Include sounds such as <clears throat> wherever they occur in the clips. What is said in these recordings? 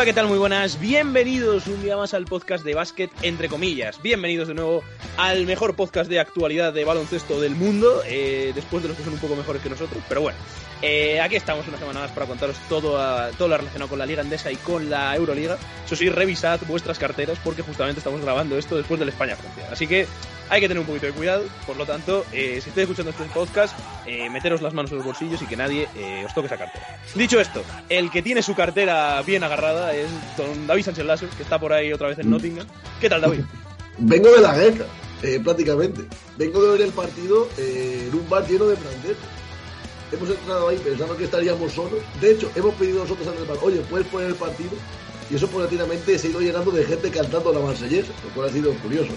Hola, ¿qué tal? Muy buenas. Bienvenidos un día más al podcast de básquet, entre comillas. Bienvenidos de nuevo al mejor podcast de actualidad de baloncesto del mundo, eh, después de los que son un poco mejores que nosotros. Pero bueno, eh, aquí estamos una semana más para contaros todo, a- todo lo relacionado con la Liga Andesa y con la Euroliga. Eso sí, revisad vuestras carteras porque justamente estamos grabando esto después del España-Francia. Así que hay que tener un poquito de cuidado. Por lo tanto, eh, si estáis escuchando este podcast, eh, meteros las manos en los bolsillos y que nadie os toque esa cartera. Dicho esto, el que tiene su cartera bien agarrada es don David Sánchez Lasso, que está por ahí otra vez en Nottingham. ¿Qué tal, David? Vengo de la guerra, eh, prácticamente. Vengo de ver el partido eh, en un bar lleno de franceses. Hemos entrado ahí pensando que estaríamos solos. De hecho, hemos pedido nosotros el bar, oye, ¿puedes poner el partido? Y eso paulatinamente se ha ido llenando de gente cantando la marsellesa, lo cual ha sido curioso.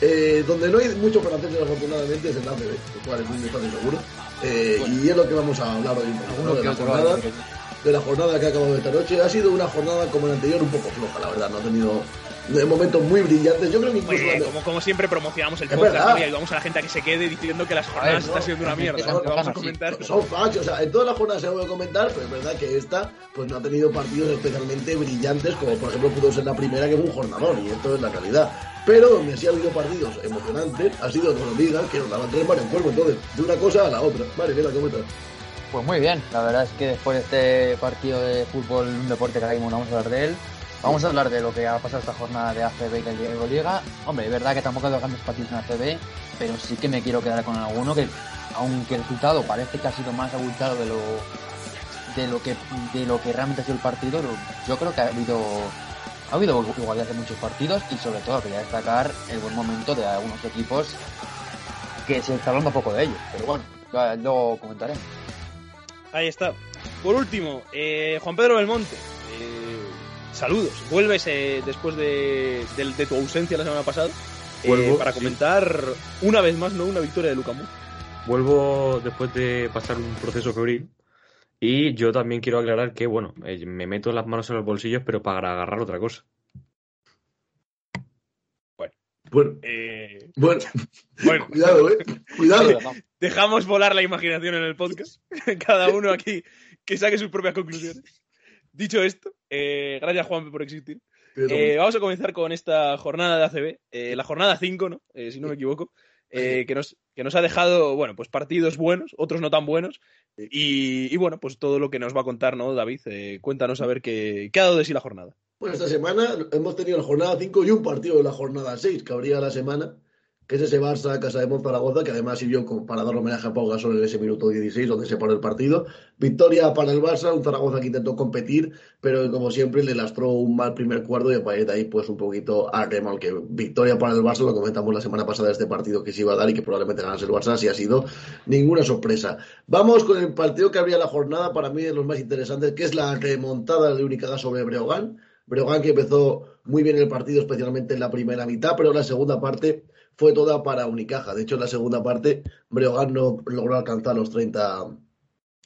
Eh, donde no hay muchos franceses, afortunadamente, es en la ACB, lo cual es un seguro. Y es lo que vamos a hablar hoy de, la jornada, de la jornada que ha acabado esta noche. Ha sido una jornada como la anterior, un poco floja, la verdad. No ha tenido de momentos muy brillantes. Yo creo que incluso Oye, la- como, como siempre promocionamos el Es podcast y ayudamos a la gente a que se quede diciendo que las jornadas no, están siendo una mierda. son- vamos a comentar. Son fachos, o sea, en todas las jornadas se puede comentar, pero es verdad que esta pues no ha tenido partidos especialmente brillantes, como por ejemplo pudo ser la primera, que fue un jornadón, y esto es la realidad. Pero donde sí ha habido partidos emocionantes, ha sido en Euroliga, que nos daban tres manos en cuerpo, entonces, de una cosa a la otra. Vale, mira, ¿cómo estás? Pues muy bien, la verdad es que después de este partido de fútbol, un deporte que ahora mismo no vamos a hablar de él, vamos a hablar de lo que ha pasado esta jornada de ACB y de Euroliga. Hombre, es verdad que tampoco ha habido grandes partidos en ACB, pero sí que me quiero quedar con alguno que, aunque el resultado parece que ha sido más abultado de lo de lo que de lo que realmente ha sido el partido, yo creo que ha habido ha habido igualdad de muchos partidos y sobre todo quería destacar el buen momento de algunos equipos que se está hablando poco de ellos, pero bueno, ya luego comentaré. Ahí está. Por último, eh, Juan Pedro Belmonte. Eh, saludos. Vuelves eh, después de, de tu ausencia la semana pasada eh, Vuelvo, para sí. comentar una vez más, ¿no? Una victoria de Lucamu. Vuelvo después de pasar un proceso febril. Y yo también quiero aclarar que, bueno, eh, me meto las manos en los bolsillos, pero para agarrar otra cosa. Bueno, Eh, bueno, bueno, <laughs> cuidado, eh. Cuidado. dejamos volar la imaginación en el podcast. <laughs> Cada uno aquí que saque sus propias conclusiones. Dicho esto, eh, gracias Juan por existir. Eh, vamos a comenzar con esta jornada de ACB, eh, la jornada 5, ¿no? Eh, si no me equivoco, eh, que, nos, que nos ha dejado, bueno, pues partidos buenos, otros no tan buenos, y, y bueno, pues todo lo que nos va a contar, ¿no, David? Cuéntanos a ver qué, qué ha dado de sí la jornada. Pues esta semana hemos tenido la jornada 5 y un partido de la jornada 6 que habría la semana, que es ese Barça Casa de Zaragoza, que además sirvió para dar homenaje a Pau Gasol en ese minuto 16 donde se paró el partido. Victoria para el Barça, un Zaragoza que intentó competir, pero como siempre le lastró un mal primer cuarto y a partir de ahí pues un poquito a mal que victoria para el Barça, lo comentamos la semana pasada este partido que se iba a dar y que probablemente ganase el Barça, así ha sido ninguna sorpresa. Vamos con el partido que habría la jornada, para mí de los más interesantes, que es la remontada de Unicaja sobre Breogán. Breogán que empezó muy bien el partido, especialmente en la primera mitad, pero la segunda parte fue toda para Unicaja. De hecho, en la segunda parte, Breogán no logró alcanzar los 30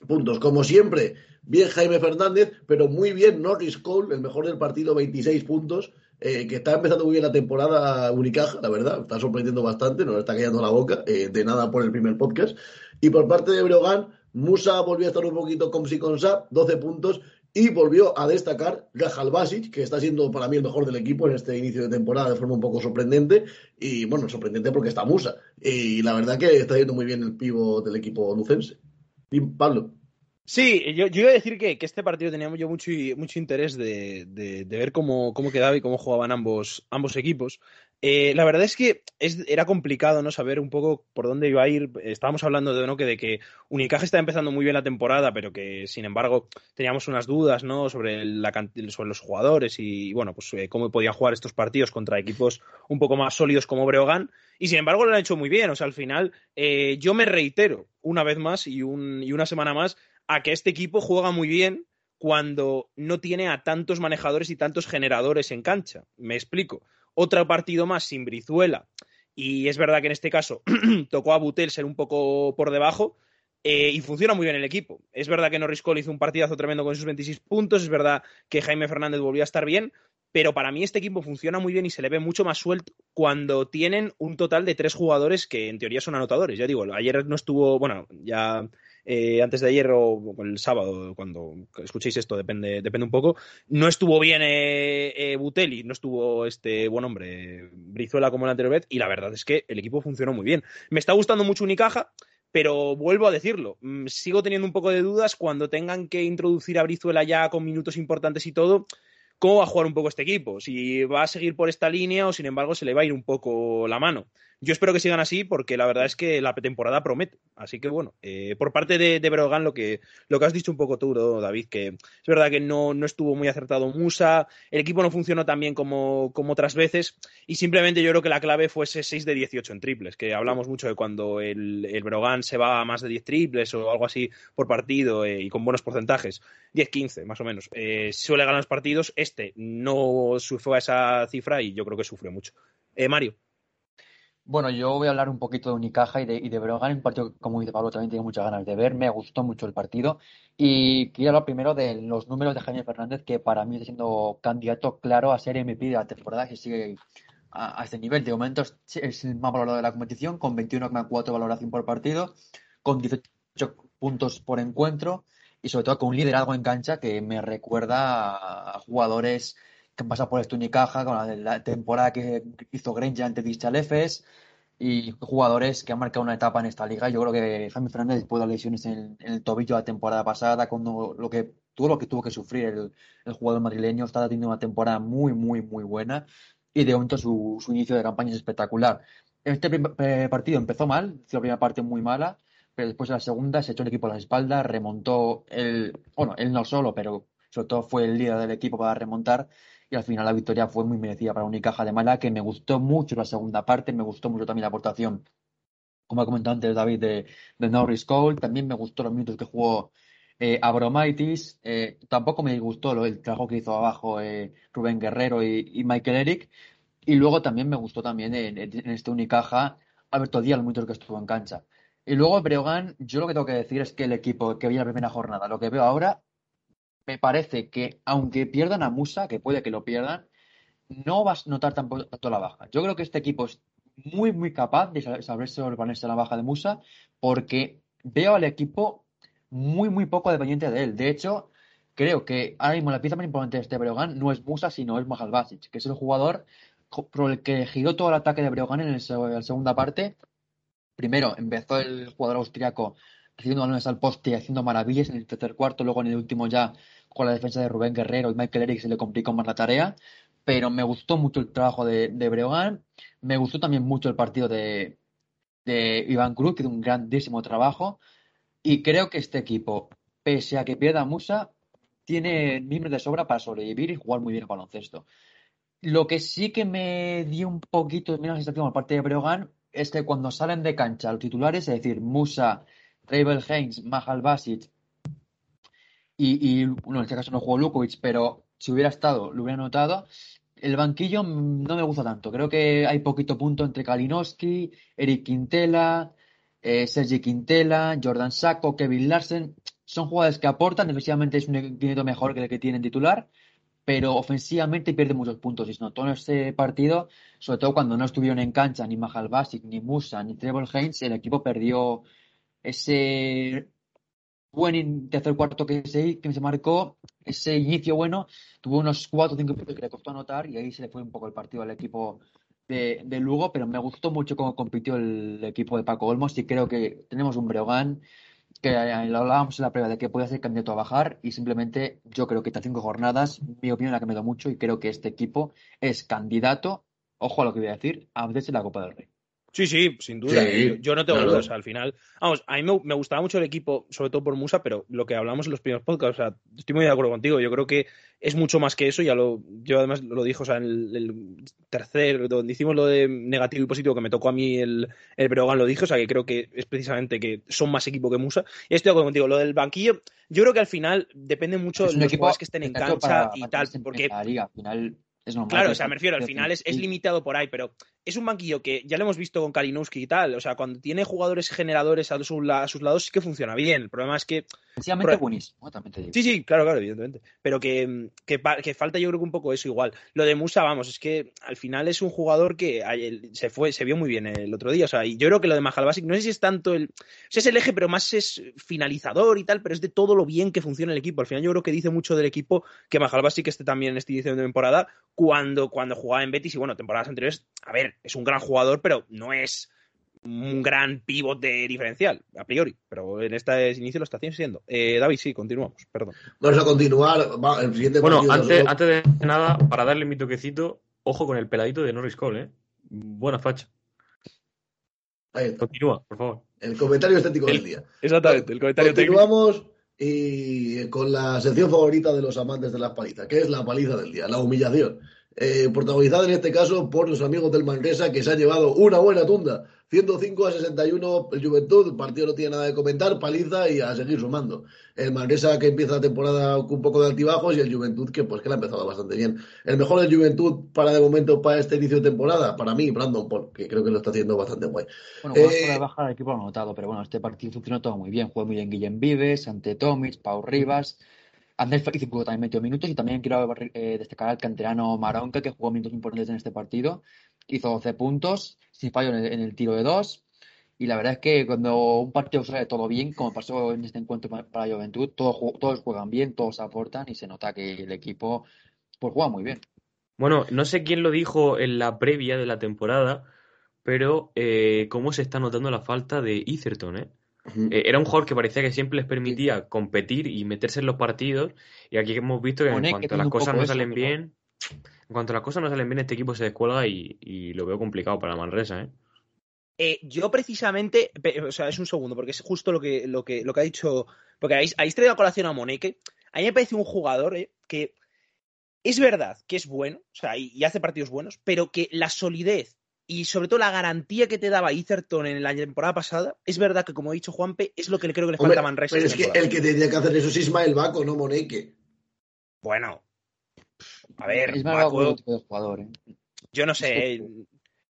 puntos. Como siempre, bien Jaime Fernández, pero muy bien Norris Cole, el mejor del partido, 26 puntos, eh, que está empezando muy bien la temporada Unicaja, la verdad, está sorprendiendo bastante, nos está callando la boca, eh, de nada por el primer podcast. Y por parte de Breogán, Musa volvió a estar un poquito con si con sa, 12 puntos, y volvió a destacar Gajal Basic, que está siendo para mí el mejor del equipo en este inicio de temporada de forma un poco sorprendente. Y bueno, sorprendente porque está Musa. Y la verdad que está yendo muy bien el pivo del equipo lucense. Pablo. Sí, yo, yo iba a decir que, que este partido teníamos yo mucho, mucho interés de, de- de ver cómo, cómo quedaba y cómo jugaban ambos, ambos equipos. Eh, la verdad es que era complicado no saber un poco por dónde iba a ir. Estábamos hablando de, ¿no? que, de que Unicaja está empezando muy bien la temporada, pero que sin embargo teníamos unas dudas ¿no? sobre, la, sobre los jugadores y bueno, pues eh, cómo podían jugar estos partidos contra equipos un poco más sólidos como Breogán. Y sin embargo lo han hecho muy bien. O sea, al final eh, yo me reitero una vez más y, un, y una semana más a que este equipo juega muy bien cuando no tiene a tantos manejadores y tantos generadores en cancha. Me explico. Otro partido más sin Brizuela. Y es verdad que en este caso <clears throat> tocó a Butel ser un poco por debajo. eh, y funciona muy bien el equipo. Es verdad que Norris Cole hizo un partidazo tremendo con sus 26 puntos. Es verdad que Jaime Fernández volvió a estar bien. Pero para mí este equipo funciona muy bien y se le ve mucho más suelto cuando tienen un total de tres jugadores que en teoría son anotadores. Ya digo, ayer no estuvo, bueno, ya eh, antes de ayer o el sábado, cuando escuchéis esto, depende, depende un poco. No estuvo bien eh, Butelli, no estuvo este buen hombre Brizuela como la anterior vez, y la verdad es que el equipo funcionó muy bien. Me está gustando mucho Unicaja pero vuelvo a decirlo, mm, sigo teniendo un poco de dudas cuando tengan que introducir a Brizuela ya con minutos importantes y todo cómo va a jugar un poco este equipo, si va a seguir por esta línea o sin embargo se le va a ir un poco la mano. Yo espero que sigan así porque la verdad es que la temporada promete. Así que bueno, eh, por parte de, de Brogan, lo que, lo que has dicho un poco tú, David, que es verdad que no, no estuvo muy acertado Musa, el equipo no funcionó tan bien como, como otras veces y simplemente yo creo que la clave fue ese 6 de 18 en triples, que hablamos mucho de cuando el, el Brogan se va a más de 10 triples o algo así por partido eh, y con buenos porcentajes, 10-15 más o menos, eh, suele ganar los partidos, este no sufrió esa cifra y yo creo que sufrió mucho. Mario. Bueno, yo voy a hablar un poquito de Unicaja y de, y Brogan, un partido que, como dice Pablo, también tengo muchas ganas de ver, me gustó mucho el partido. Y quiero hablar primero de los números de Jaime Fernández, que para mí está siendo candidato claro a ser MVP de la temporada, que sigue a, este nivel. De momento es el más valorado de la competición, con 21,4 valoración por partido, con 18 puntos por encuentro y sobre todo con un liderazgo en cancha que me recuerda a jugadores que pasado por este Unicaja, con la, temporada que hizo Granger ante Efes y jugadores que han marcado una etapa en esta liga. Yo creo que Jaime Fernández, después de las lesiones en, el tobillo la temporada pasada, cuando lo que todo lo que tuvo que sufrir el, jugador madrileño, está teniendo una temporada muy, muy, muy buena y de momento su, su inicio de campaña es espectacular. Este eh, partido empezó mal, la primera parte muy mala, pero después de la segunda se echó el equipo a la espalda, remontó el, bueno, él no solo, pero sobre todo fue el líder del equipo para remontar y al final la victoria fue muy merecida para Unicaja de Mala, que me gustó mucho la segunda parte, me gustó mucho también la aportación, como ha comentado antes David, de, de Norris Cole, también me gustó los minutos que jugó eh, Abromaitis, eh, tampoco me gustó el trabajo que hizo abajo eh, Rubén Guerrero y, Michael Eric, y luego también me gustó también en, este Unicaja Alberto Díaz, los minutos que estuvo en cancha. Y luego Breogán, yo lo que tengo que decir es que el equipo que vi la primera jornada, lo que veo ahora, me parece que aunque pierdan a Musa, que puede que lo pierdan, no vas a notar tanto la baja. Yo creo que este equipo es muy, muy capaz de saberse sobreponerse a la baja de Musa, porque veo al equipo muy, muy poco dependiente de él. De hecho, creo que ahora mismo la pieza más importante de este Breogán no es Musa, sino es Mahal Basic, que es el jugador por el que giró todo el ataque de Breogán en, la segunda parte. Primero empezó el jugador austriaco recibiendo balones al poste y haciendo maravillas en el tercer cuarto, luego en el último ya con la defensa de Rubén Guerrero y Michael Eric se le complicó más la tarea, pero me gustó mucho el trabajo de, de Breogán, me gustó también mucho el partido de, Iván Cruz, que hizo un grandísimo trabajo, y creo que este equipo, pese a que pierda Musa, tiene miembros de sobra para sobrevivir y jugar muy bien al baloncesto. Lo que sí que me dio un poquito de menos sensación por parte de Breogán es que cuando salen de cancha los titulares, es decir, Musa, Rabel Haynes, Mahal Basic y, bueno, en este caso no jugó Lukovic, pero si hubiera estado, lo hubiera notado. El banquillo no me gusta tanto. Creo que hay poquito punto entre Kalinowski, Eric Quintela, eh, Sergi Quintela, Jordan Sacco, Kevin Larsen. Son jugadores que aportan, defensivamente es un equipo mejor que el que tienen titular, pero ofensivamente pierde muchos puntos. Y se notó en este partido, sobre todo cuando no estuvieron en cancha ni Mahal Basic, ni Musa, ni Trevor Haynes, el equipo perdió ese buen tercer cuarto que se, que se marcó, ese inicio bueno, tuvo unos 4 o 5 puntos que le costó anotar y ahí se le fue un poco el partido al equipo de, Lugo, pero me gustó mucho cómo compitió el equipo de Paco Olmos y creo que tenemos un Breogán que eh, lo hablábamos en la prueba de que puede ser candidato a bajar y simplemente yo creo que estas cinco jornadas, mi opinión ha cambiado mucho y creo que este equipo es candidato, ojo a lo que voy a decir, a veces la Copa del Rey. Sí, sí, sin duda. yo, no tengo dudas. al final, vamos, a mí me, gustaba mucho el equipo, sobre todo por Musa, pero lo que hablamos en los primeros podcasts, o sea, estoy muy de acuerdo contigo. Yo creo que es mucho más que eso. Ya lo, yo además lo dije, o sea, en el, tercer, donde hicimos lo de negativo y positivo que me tocó a mí el, el Breogán, lo dije, o sea, que creo que es precisamente que son más equipo que Musa. Y estoy de acuerdo contigo. Lo del banquillo, yo creo que al final depende mucho de los jugadores que estén en cancha y tal, porque. al final claro, o sea, me refiero, al final es, limitado por ahí, pero es un banquillo que ya lo hemos visto con Kalinowski y tal. O sea, cuando tiene jugadores generadores a sus, lados sí que funciona bien. El problema es que Sencillamente buenísimo, también te digo. Sí, sí, claro, claro, evidentemente. Pero que, que, que, falta yo creo que un poco eso igual. Lo de Musa, vamos, es que al final es un jugador que se fue, se vio muy bien el otro día. O sea, y yo creo que lo de Mahalbasic no sé si es tanto el. O sea, es el eje, pero más es finalizador y tal, pero es de todo lo bien que funciona el equipo. Al final yo creo que dice mucho del equipo que Mahalbasic esté también en este inicio de temporada cuando, cuando jugaba en Betis y bueno, temporadas anteriores. A ver, es un gran jugador, pero no es un gran pivote diferencial, a priori, pero en este inicio lo está siendo. Eh, David, sí, continuamos, perdón. Vamos a continuar. el siguiente bueno, antes, antes, de nada, para darle mi toquecito, ojo con el peladito de Norris Cole, ¿eh? Buena facha. Continúa, por favor. El comentario estético del día. Exactamente, el comentario Continuamos y con la sección favorita de los amantes de las palizas, que es la paliza del día, la humillación. Eh, protagonizada en este caso por los amigos del Manresa, que se ha llevado una buena tunda 105 a 61 el Juventud, el partido no tiene nada de comentar, paliza y a seguir sumando. El Manresa que empieza la temporada con un poco de altibajos y el Juventud que pues que la ha empezado bastante bien. El mejor del Juventud para de momento para este inicio de temporada, para mí, Brandon Paul, que creo que lo está haciendo bastante guay. Bueno, eh, de baja del equipo lo notado, pero bueno, este partido funcionó todo muy bien. Jugó muy bien Guillem Vives, ante Tomic, Pau Rivas. Andrés Félix jugó también metió minutos y también quiero eh, destacar al canterano Maronca que jugó minutos importantes en este partido. Hizo 12 puntos sin fallo en el, tiro de dos. Y la verdad es que cuando un partido sale todo bien, como pasó en este encuentro para la Juventud, todos, todos juegan bien, todos aportan y se nota que el equipo pues juega muy bien. Bueno, no sé quién lo dijo en la previa de la temporada, pero eh, cómo se está notando la falta de Etherton, ¿eh? Eh era un jugador que parecía que siempre les permitía competir y meterse en los partidos. Y aquí hemos visto que en cuanto las cosas no salen bien, en cuanto las cosas no salen bien, este equipo se descuelga y, lo veo complicado para Manresa, ¿eh? ¿eh? yo precisamente, o sea, es un segundo, porque es justo lo que, lo que, lo que ha dicho, porque habéis, traído a colación a Moneke, a mí me parece un jugador ¿eh? que es verdad que es bueno, o sea, y, hace partidos buenos, pero que la solidez y sobre todo la garantía que te daba Etherton en la temporada pasada, es verdad que como ha dicho Juanpe, es lo que le creo que le falta a Manresa. Pero es que el que tendría que hacer eso es Ismael Baco, no Moneke. Bueno, a ver, es más Baco, de jugador, ¿eh? Yo no sé.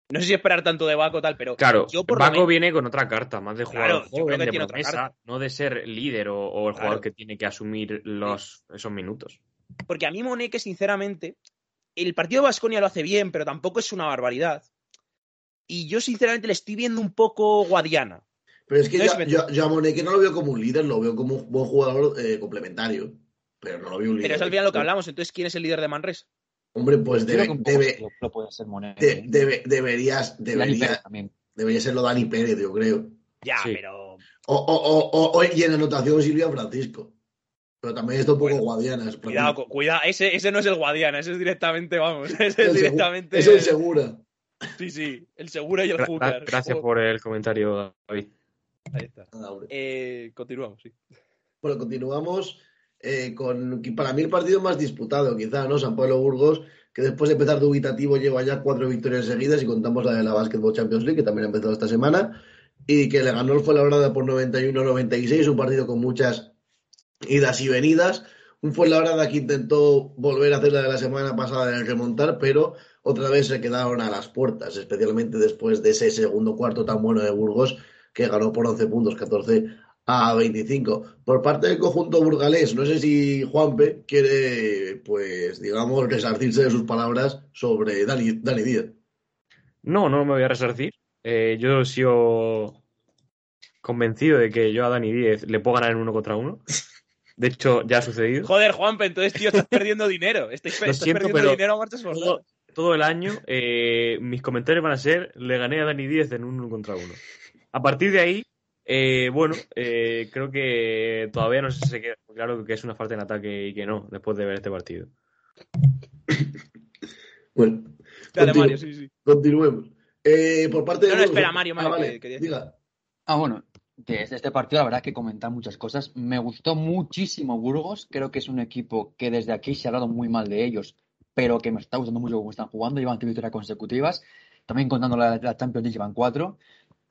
No sé si esperar tanto de Baco tal, pero. Claro, yo por Baco viene con otra carta, más de jugador joven, de promesa, no de ser líder o, el jugador que tiene que asumir los, esos minutos. Porque a mí Moneque, sinceramente, el partido de Basconia lo hace bien, pero tampoco es una barbaridad. Y yo, sinceramente, le estoy viendo un poco guadiana. Pero es que yo, a Moneque no lo veo como un líder, lo veo como un buen jugador eh, complementario. Pero no lo vi un líder. Pero es al final lo que hablamos. Entonces, ¿quién es el líder de Manres? Hombre, pues debe, debe, puede ser ¿eh? deberías, debería, debería serlo Dani Pérez, yo creo. Ya, pero. O, o, o, y en anotación Silvia Francisco. Pero también está un poco guadiana. Cuidado, cuidado. Ese, ese no es el guadiana, ese es directamente, vamos. <laughs> Ese es directamente. Es el segura. <laughs> Sí, sí, el segura y el Júcar. Gracias por el comentario, David. Ahí está. Eh, continuamos, sí. Bueno, continuamos. Eh, con para mí el partido más disputado, quizá, ¿no? San Pablo Burgos, que después de empezar dubitativo lleva ya cuatro victorias seguidas y contamos la de la Basketball Champions League, que también ha empezado esta semana, y que le ganó el Fuenlabrada por 91-96, un partido con muchas idas y venidas. Un Fuenlabrada que intentó volver a hacer la de la semana pasada de remontar, pero otra vez se quedaron a las puertas, especialmente después de ese segundo cuarto tan bueno de Burgos, que ganó por 11 puntos, 14 a 25. Por parte del conjunto burgalés, no sé si Juanpe quiere, pues, digamos, resarcirse de sus palabras sobre Dani, Dani Díaz. No, no me voy a resarcir. Eh, yo sigo convencido de que yo a Dani Díaz le puedo ganar en uno contra uno. De hecho, ya ha sucedido. Joder, Juanpe, entonces, tío, estás perdiendo dinero. Estás, perdiendo dinero a marchas todo, todo el año, eh, mis comentarios van a ser: le gané a Dani Díaz en uno contra uno. A partir de ahí, eh, bueno, eh, creo que todavía no se queda claro que es una falta en ataque y que no, después de ver este partido. bueno, Mario, sí, sí. continuemos. Eh, por parte de. No, espera, Mario, Mario, ah, diga. Ah, bueno, desde este partido la verdad que comentar muchas cosas. Me gustó muchísimo Burgos, creo que es un equipo que desde aquí se ha hablado muy mal de ellos, pero que me está gustando mucho cómo están jugando, llevan tres victorias consecutivas, también contando la, la Champions League llevan cuatro,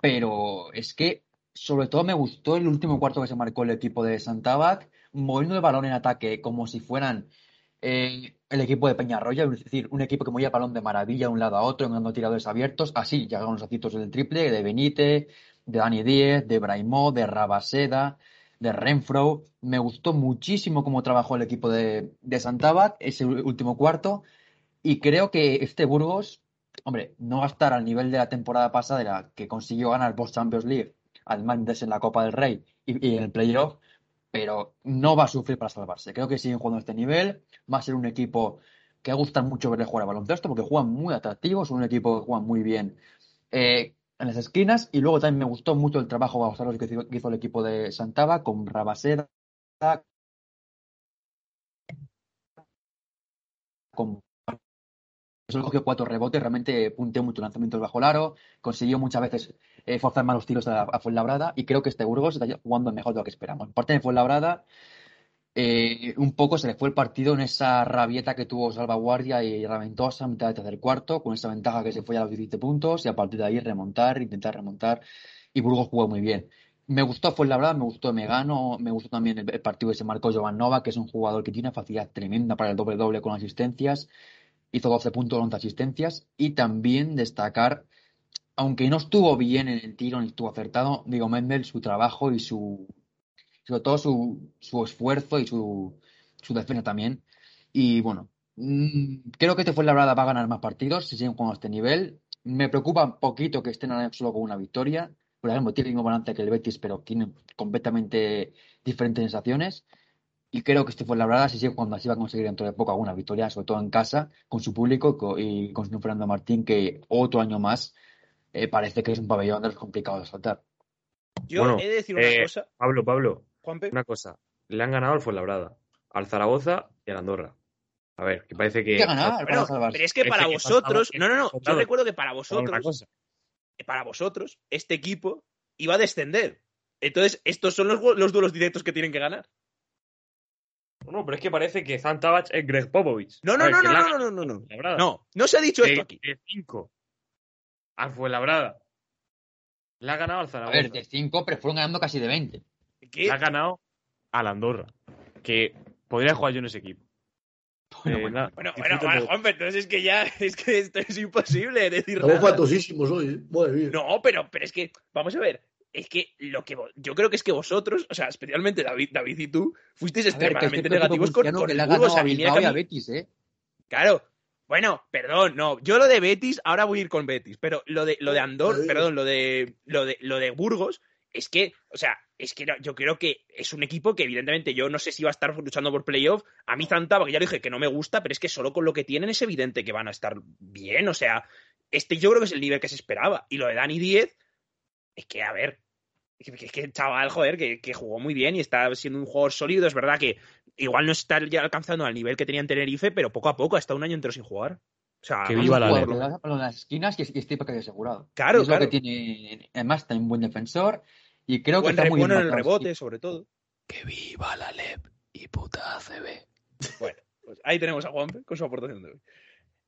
pero es que sobre todo me gustó el último cuarto que se marcó el equipo de Santabac, moviendo el balón en ataque como si fueran eh, el equipo de Peñarroya, es decir, un equipo que movía el balón de maravilla de un lado a otro, dando tiradores abiertos. Así llegaron los aciertos del triple de Benítez, de Dani Díez, de Braimó, de Rabaseda. De Renfro. Me gustó muchísimo cómo trabajó el equipo de, de Santabat ese último cuarto. Y creo que este Burgos, hombre, no va a estar al nivel de la temporada pasada, la que consiguió ganar Post Champions League, además de en la Copa del Rey y, y en el playoff, pero no va a sufrir para salvarse. Creo que siguen jugando a este nivel. Va a ser un equipo que gusta mucho verle jugar a baloncesto porque juegan muy atractivos, un equipo que juega muy bien eh, en las esquinas. Y luego también me gustó mucho el trabajo que hizo, que hizo el equipo de Santaba con Rabaseda, con Solo cogió cuatro rebotes, realmente punteó mucho lanzamientos bajo el aro, consiguió muchas veces eh, forzar malos tiros a, a, Fuenlabrada y creo que este Burgos está jugando mejor de lo que esperamos. Parte de Fuenlabrada, eh, un poco se le fue el partido en esa rabieta que tuvo Salvaguardia y Raventosa a mitad de tercer cuarto, con esa ventaja que se fue a los 17 puntos y a partir de ahí remontar, intentar remontar y Burgos jugó muy bien. Me gustó Fuenlabrada, me gustó Megano, me gustó también el, el partido que se marcó Jovan Nova, que es un jugador que tiene una facilidad tremenda para el doble-doble con asistencias hizo 12 puntos, 11 asistencias y también destacar, aunque no estuvo bien en el tiro ni estuvo acertado, digo Mendel, su trabajo y su, sobre todo su, su esfuerzo y su, su defensa también. Y bueno, mmm, creo que este fue la verdad va a ganar más partidos si siguen jugando a este nivel. Me preocupa un poquito que estén solo con una victoria. Por ejemplo, tiene el mismo balance que el Betis, pero tienen completamente diferentes sensaciones. Y creo que este fue la verdad, si sigue cuando así va a conseguir dentro de poco alguna victoria, sobre todo en casa, con su público y con su Fernando Martín, que otro año más eh, parece que es un pabellón de los complicados de saltar. Yo bueno, he de decir una eh, cosa. Pablo, Pablo, Juanpe. una cosa. Le han ganado al Fuenlabrada, al Zaragoza y al Andorra. A ver, que parece que. ¿Qué ganar Bueno, para pero es que para que vosotros. faltaba- No, no, no. Yo recuerdo que para vosotros. cosa. Para vosotros, este equipo iba a descender. Entonces, estos son los, los duelos directos que tienen que ganar. No, pero es que parece que Zantabach es Greg Popovich. No, A no, ver, no, que no, no, no, no, no, no. No, no se ha dicho esto de, aquí. de cinco al Fuenlabrada. Le ha ganado al A Zaragoza. ver, de 5, pero fueron ganando casi de 20. ¿Qué? Le ha ganado al Andorra. Que podría jugar yo en ese equipo. Bueno, Eh, bueno. nada, Bueno, bueno, disfruto bueno, mucho. Juanpe, entonces es que ya, <laughs> es que esto es imposible decir Estamos fatosísimos hoy, ¿eh? Madre mía. No, pero, pero es que, vamos a ver, es que lo que yo creo que es que vosotros, o sea, especialmente David, David y tú, fuisteis A ver, extremadamente negativos con, con que el Burgos. ganado A a a a Betis, ¿eh? Claro. Bueno, perdón, no. Yo lo de Betis, ahora voy a ir con Betis, pero lo de lo de Andor, perdón, lo de lo de lo de Burgos, es que, o sea, es que yo creo que es un equipo que evidentemente yo no sé si va a estar luchando por playoff. A mí Zantaba, que ya lo dije que no me gusta, pero es que solo con lo que tienen es evidente que van a estar bien, o sea, este yo creo que es el nivel que se esperaba. Y lo de Dani 10, es que, a ver, es que, es que el chaval, joder, que, que jugó muy bien y está siendo un jugador sólido. Es verdad que igual no está ya alcanzando al nivel que tenía en Tenerife, pero poco a poco, hasta un año entero sin jugar. O sea, Que viva a la jugarlo. Jugador que le da balón a las esquinas y, y estoy casi asegurado. Claro, es lo claro. que tiene, además está un buen defensor y creo Buen que está muy bueno bien en el rebote, sobre todo. Que viva la LEP y puta ACB. Bueno, pues ahí tenemos a Juanpe con su aportación de hoy.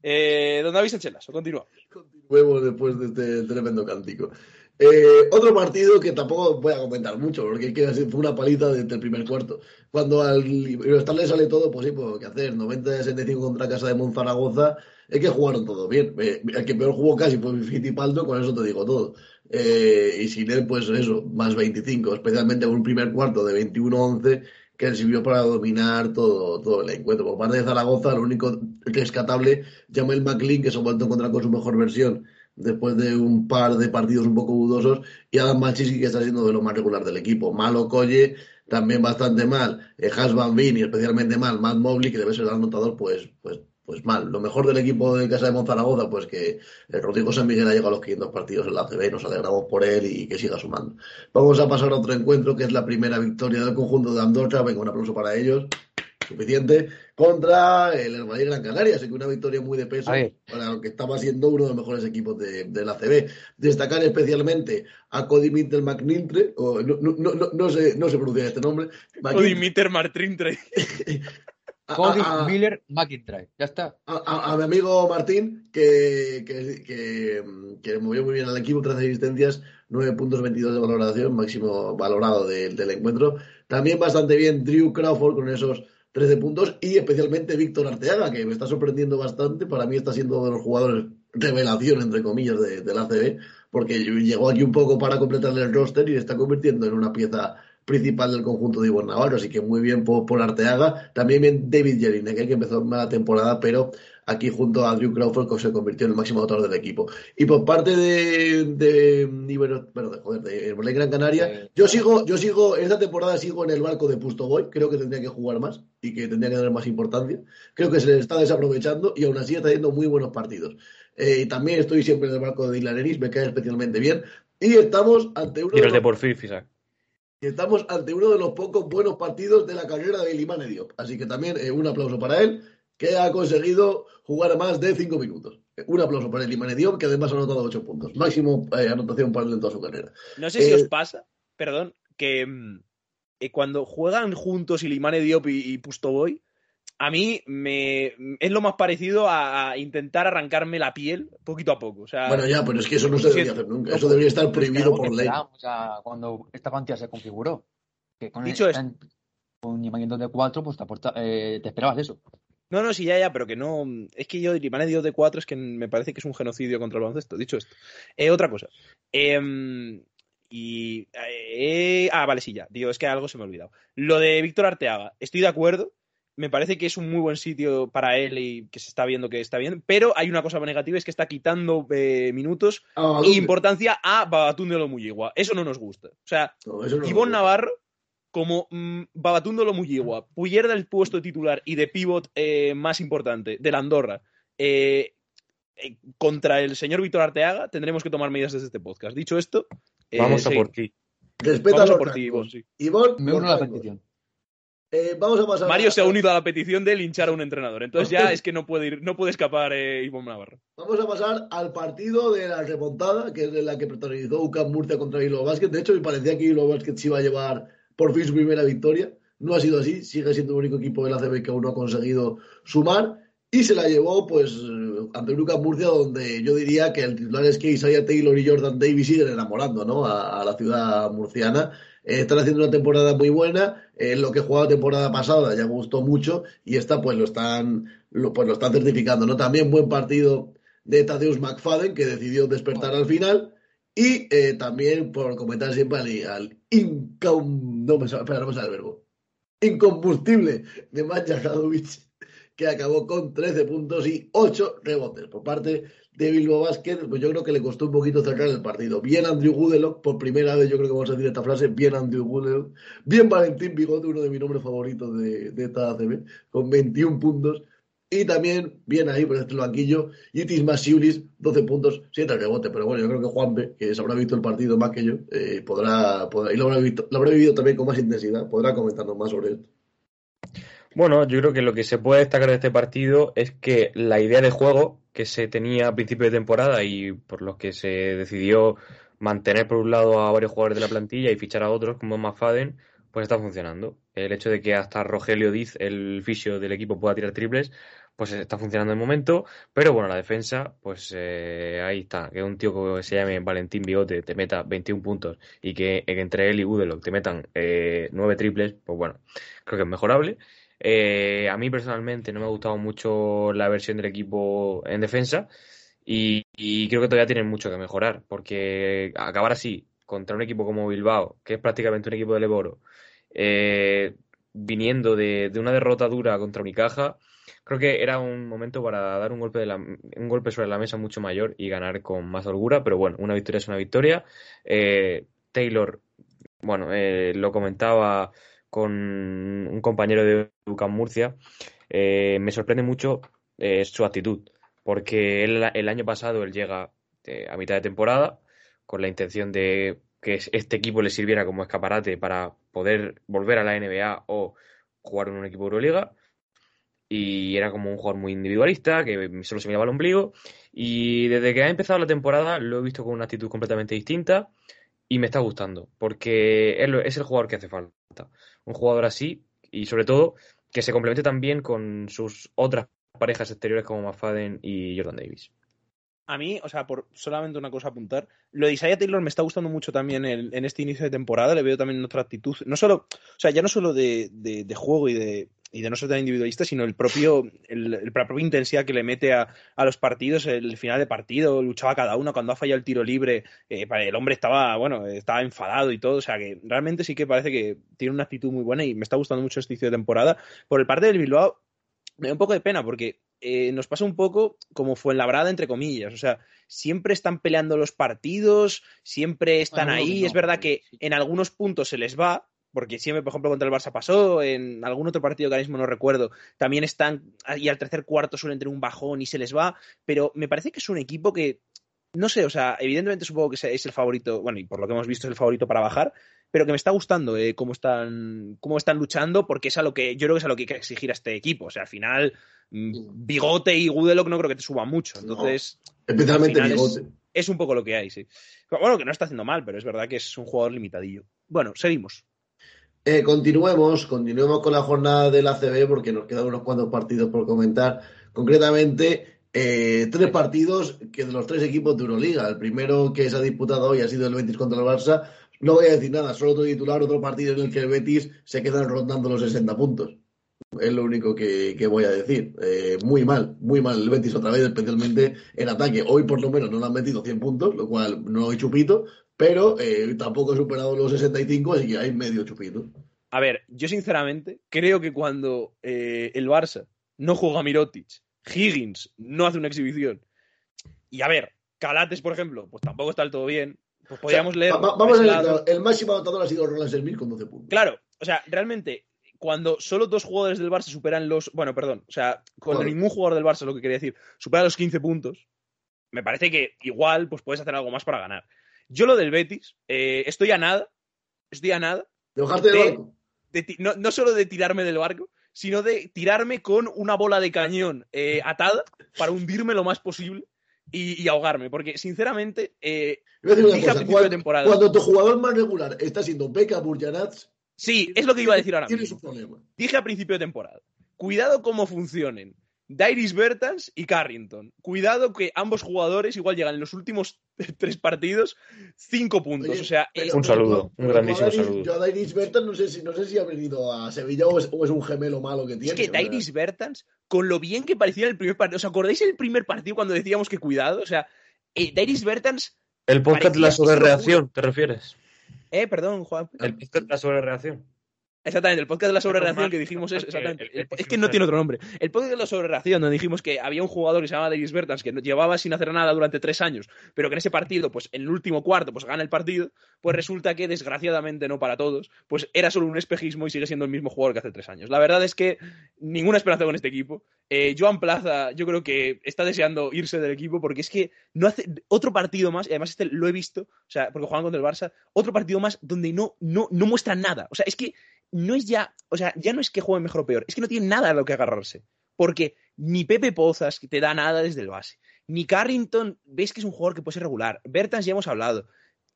Eh, ¿Dónde habéis hecho o continúa? Continuemos después de este tremendo cántico. Eh, otro partido que tampoco voy a comentar mucho, porque fue una paliza desde el primer cuarto. Cuando al Iberostar le sale todo, pues sí, pues qué hacer, 90-65 contra Casa de Monzaragoza, es que jugaron todo bien. Eh, el que peor jugó casi fue Fittipaldo, con eso te digo todo. Eh, y sin él, pues eso, más 25, especialmente un primer cuarto de 21-11 que sirvió para dominar todo, todo el encuentro. Por parte de Zaragoza, lo único rescatable, Jamel McLean, que se ha vuelto a encontrar con su mejor versión después de un par de partidos un poco dudosos, y Adam Machiski, que está siendo de lo más regular del equipo. Malo Colle, también bastante mal. Eh, Has Van y especialmente mal. Matt Mobley, que debe ser el anotador, pues, pues, pues mal. Lo mejor del equipo de Casa de Monzaragoza, pues que Rodrigo San Miguel ha llegado a los 500 partidos en la CB y nos alegramos por él y que siga sumando. Vamos a pasar a otro encuentro, que es la primera victoria del conjunto de Andorra. Venga, un aplauso para ellos. Suficiente. Contra el Hermadí Madrid Gran Canaria. Así que una victoria muy de peso para lo que estaba siendo uno de los mejores equipos de, de la CB. Destacar especialmente a Cody Minter McNintre, o no, no, no, no, no sé, no se pronuncia este nombre. Cody Mitter Martín Trey. A- <laughs> Cody a- a- Miller McIntyre. Ya está. a, mi amigo Martín, que, que, que, que movió muy bien al equipo, 13 asistencias, 9 puntos 22 de valoración, máximo valorado de- del encuentro. También bastante bien Drew Crawford con esos 13 puntos y especialmente Víctor Arteaga, que me está sorprendiendo bastante. Para mí está siendo uno de los jugadores revelación, entre comillas, de, del ACB, porque llegó aquí un poco para completarle el roster y está convirtiendo en una pieza principal del conjunto de Navarro, así que muy bien por, Arteaga. También bien David Jelinek, que empezó la temporada, pero aquí junto a Drew Crawford se convirtió en el máximo autor del equipo. Y por parte de, de, de, Gran Canaria, yo sigo, yo sigo, esta temporada sigo en el barco de Pusto Boy, creo que tendría que jugar más y que tendría que dar más importancia. Creo que se le está desaprovechando y aún así está haciendo muy buenos partidos. Eh, también estoy siempre en el barco de Dylan Ennis, me cae especialmente bien. Y estamos ante uno de, los, Estamos ante uno de los pocos buenos partidos de la carrera de Limane Diop. Así que también eh, un aplauso para él que ha conseguido jugar más de cinco minutos. Un aplauso para el Imanedión, que además ha anotado ocho puntos. Máximo eh, anotación para él en toda su carrera. No sé si os eh, pasa, perdón, que mm, cuando juegan juntos Ilimane Diop y, y Pustoboy, a mí me es lo más parecido a, intentar arrancarme la piel poquito a poco. bueno, ya, pero es que eso no se debería hacer nunca. Eso debería estar prohibido por ley. cuando esta cuantía se configuró, que con Dicho el, con de cuatro, pues te, te esperabas eso. No, no, sí, ya, ya, pero que no. Es que yo, Limane Dios de 4 es que me parece que es un genocidio contra el baloncesto. Dicho esto. Eh, otra cosa. Em, y. Eh, ah, vale, sí, ya. Digo, es que algo se me ha olvidado. Lo de Víctor Arteaga, estoy de acuerdo. Me parece que es un muy buen sitio para él y que se está viendo que está bien. Pero hay una cosa negativa: es que está quitando eh, minutos ah, e importancia a Babatunde Lomuyigua. Eso no nos gusta. O sea, Ivonne Navarro como mmm, Babatundo igual Puyer del puesto titular y de pivot eh, más importante de la Andorra eh, eh, contra el señor Víctor Arteaga, tendremos que tomar medidas desde este podcast. Dicho esto, vamos a por ti. Respeta vamos a por ti, Ivonne, sí. me uno a la petición. Vamos a pasar Mario se ha unido a la petición de linchar a un entrenador. Entonces ya es que no puede ir, no puede escapar Ivonne Navarro. Vamos a pasar al partido de la remontada, que es la que protagonizó UCAM Murcia contra Hilo Basket. De hecho, me parecía que Hilo Basket se iba a llevar por fin su primera victoria. No ha sido así, sigue siendo el único equipo de la CB que aún no ha conseguido sumar y se la llevó pues ante Lucas Murcia donde yo diría que el titular es que Isaiah Taylor y Jordan Davis siguen enamorando ¿no? a, la ciudad murciana. Eh, están haciendo una temporada muy buena, eh, lo que jugaba temporada pasada ya me gustó mucho y esta pues lo están, lo, pues lo están certificando. ¿no? También buen partido de Tadeusz McFadden que decidió despertar al final y eh, también por comentar siempre al, incom... no, me, espera, no el verbo. Incombustible de Maja que acabó con 13 puntos y 8 rebotes. Por parte de Bilbao Basket, pues yo creo que le costó un poquito cerrar el partido. Bien Andrew Goodelock, por primera vez yo creo que vamos a decir esta frase, bien Andrew Goodelock. Bien Valentín Bigote, uno de mis nombres favoritos de, de esta ACB, con 21 puntos y también viene ahí por este banquillo Yitis Masiulis, 12 puntos, 7 rebote. Pero bueno, yo creo que Juanpe, que se habrá visto el partido más que yo, eh, podrá, y lo habrá, visto, lo habrá vivido también con más intensidad, podrá comentarnos más sobre esto. Bueno, yo creo que lo que se puede destacar de este partido es que la idea de juego que se tenía a principio de temporada y por los que se decidió mantener por un lado a varios jugadores de la plantilla y fichar a otros como McFadden, pues está funcionando. El hecho de que hasta Rogelio Diz, el fisio del equipo, pueda tirar triples, pues está funcionando de momento. Pero bueno, la defensa, pues eh, ahí está. Que un tío que se llame Valentín Bigote te meta 21 puntos y que, entre él y Udelok te metan eh, 9 triples, pues bueno, creo que es mejorable. Eh, a mí personalmente no me ha gustado mucho la versión del equipo en defensa y, y creo que todavía tienen mucho que mejorar porque acabar así contra un equipo como Bilbao, que es prácticamente un equipo de Leboro, eh, viniendo de, una derrota dura contra Unicaja, creo que era un momento para dar un golpe, de un golpe sobre la mesa mucho mayor y ganar con más holgura, pero bueno, una victoria es una victoria. Eh, Taylor, bueno, eh, lo comentaba con un compañero de UCAM Murcia, me sorprende mucho su actitud, porque el año pasado él llega a mitad de temporada con la intención de que este equipo le sirviera como escaparate para poder volver a la NBA o jugar en un equipo de Euroliga. Y era como un jugador muy individualista, que solo se miraba al ombligo. Y desde que ha empezado la temporada lo he visto con una actitud completamente distinta y me está gustando, porque es el jugador que hace falta. Un jugador así y sobre todo que se complemente también con sus otras parejas exteriores como McFadden y Jordan Davis a mí, o sea, por solamente una cosa apuntar, lo de Isaiah Taylor me está gustando mucho también en, este inicio de temporada, le veo también otra actitud, no solo, o sea, ya no solo de, juego y de, y de no ser tan individualista, sino el propio, el, la propia intensidad que le mete a, a, los partidos, el final de partido, luchaba cada uno, cuando ha fallado el tiro libre, eh, el hombre estaba, bueno, estaba enfadado y todo, o sea que realmente sí que parece que tiene una actitud muy buena y me está gustando mucho este inicio de temporada. Por el parte del Bilbao, me da un poco de pena porque eh, nos pasa un poco como fue en la brada, entre comillas. O sea, siempre están peleando los partidos, siempre están bueno, ahí. No, es verdad que en algunos puntos se les va, porque siempre, por ejemplo, contra el Barça pasó, en algún otro partido que ahora mismo no recuerdo, también están, y al tercer cuarto suelen tener un bajón y se les va, pero me parece que es un equipo que, no sé, o sea, evidentemente supongo que es el favorito, bueno, y por lo que hemos visto es el favorito para bajar, pero que me está gustando eh, cómo, están, cómo están luchando, porque es a lo que yo creo que es a lo que hay que exigir a este equipo. O sea, al final, Bigote y Gudelok no creo que te suban mucho. Entonces, no, especialmente Bigote. Es, es, un poco lo que hay, sí. Bueno, que no está haciendo mal, pero es verdad que es un jugador limitadillo. Bueno, seguimos. Eh, continuemos, continuemos con la jornada del ACB porque nos quedan unos cuantos partidos por comentar. Concretamente, eh, tres partidos que de los tres equipos de Euroliga. El primero que se ha disputado hoy ha sido el Betis contra el Barça. No voy a decir nada, solo otro titular, otro partido en el que el Betis se quedan rondando los 60 puntos. Es lo único que, voy a decir. Eh, muy mal, muy mal el Betis otra vez, especialmente en ataque. Hoy por lo menos no le han metido 100 puntos, lo cual no hay chupito, pero eh, tampoco he superado los 65, así que hay medio chupito. A ver, yo sinceramente creo que cuando eh, el Barça no juega a Mirotic, Higgins no hace una exhibición, y a ver, Calates, por ejemplo, pues tampoco está del todo bien, pues podríamos o sea, leer. Va, vamos a leer, claro, el máximo anotador ha sido Roland Sermil con 12 puntos. Claro, o sea, realmente, cuando solo dos jugadores del Barça superan los. Bueno, perdón, o sea, cuando ningún jugador del Barça, lo que quería decir, supera los 15 puntos, me parece que igual pues puedes hacer algo más para ganar. Yo lo del Betis, eh, estoy a nada, estoy a nada. ¿De bajarte del barco? De, no, no, solo de tirarme del barco, sino de tirarme con una bola de cañón eh, atada para hundirme lo más posible y, y ahogarme. Porque, sinceramente, eh, dije cosa, a principio cuando, de temporada. Cuando tu jugador más regular está siendo Beka Burjanats. Sí, es lo que iba a decir ahora Tienes mismo. un problema. Dije a principio de temporada. Cuidado cómo funcionen Dairis Bertans y Carrington. Cuidado que ambos jugadores igual llegan en los últimos <laughs> tres partidos cinco puntos. Oye, o sea, pero- Un saludo, pero un grandísimo yo a Dairis- saludo. Yo a Dairis Bertans no sé, si, no sé si ha venido a Sevilla o es, o es un gemelo malo que es tiene. que o sea. Dairis Bertans, con lo bien que parecía en el primer partido, ¿os acordáis el primer partido cuando decíamos que cuidado? O sea, eh, Dairis Bertans, El podcast de la que sobrereacción, ¿te refieres? eh, perdón, Juan. El podcast de la sobrereacción. Exactamente, el podcast de la sobrereacción que dijimos es exactamente. el- es que no tiene otro nombre. El podcast de la sobrereacción, donde dijimos que había un jugador que se llamaba Davis Bertans que llevaba sin hacer nada durante tres años, pero que en ese partido, pues en el último cuarto, pues gana el partido, pues resulta que desgraciadamente no para todos, pues era solo un espejismo y sigue siendo el mismo jugador que hace tres años. La verdad es que ninguna esperanza con este equipo. Eh, Joan Plaza, yo creo que está deseando irse del equipo porque es que no hace otro partido más, y además este lo he visto, o sea, porque juegan contra el Barça, otro partido más donde no, no, no muestran nada. O sea, es que no es ya, o sea, ya no es que juegue mejor o peor, es que no tiene nada a lo que agarrarse. Porque ni Pepe Pozas te da nada desde el base, ni Carrington, ves que es un jugador que puede ser regular. Bertans ya hemos hablado.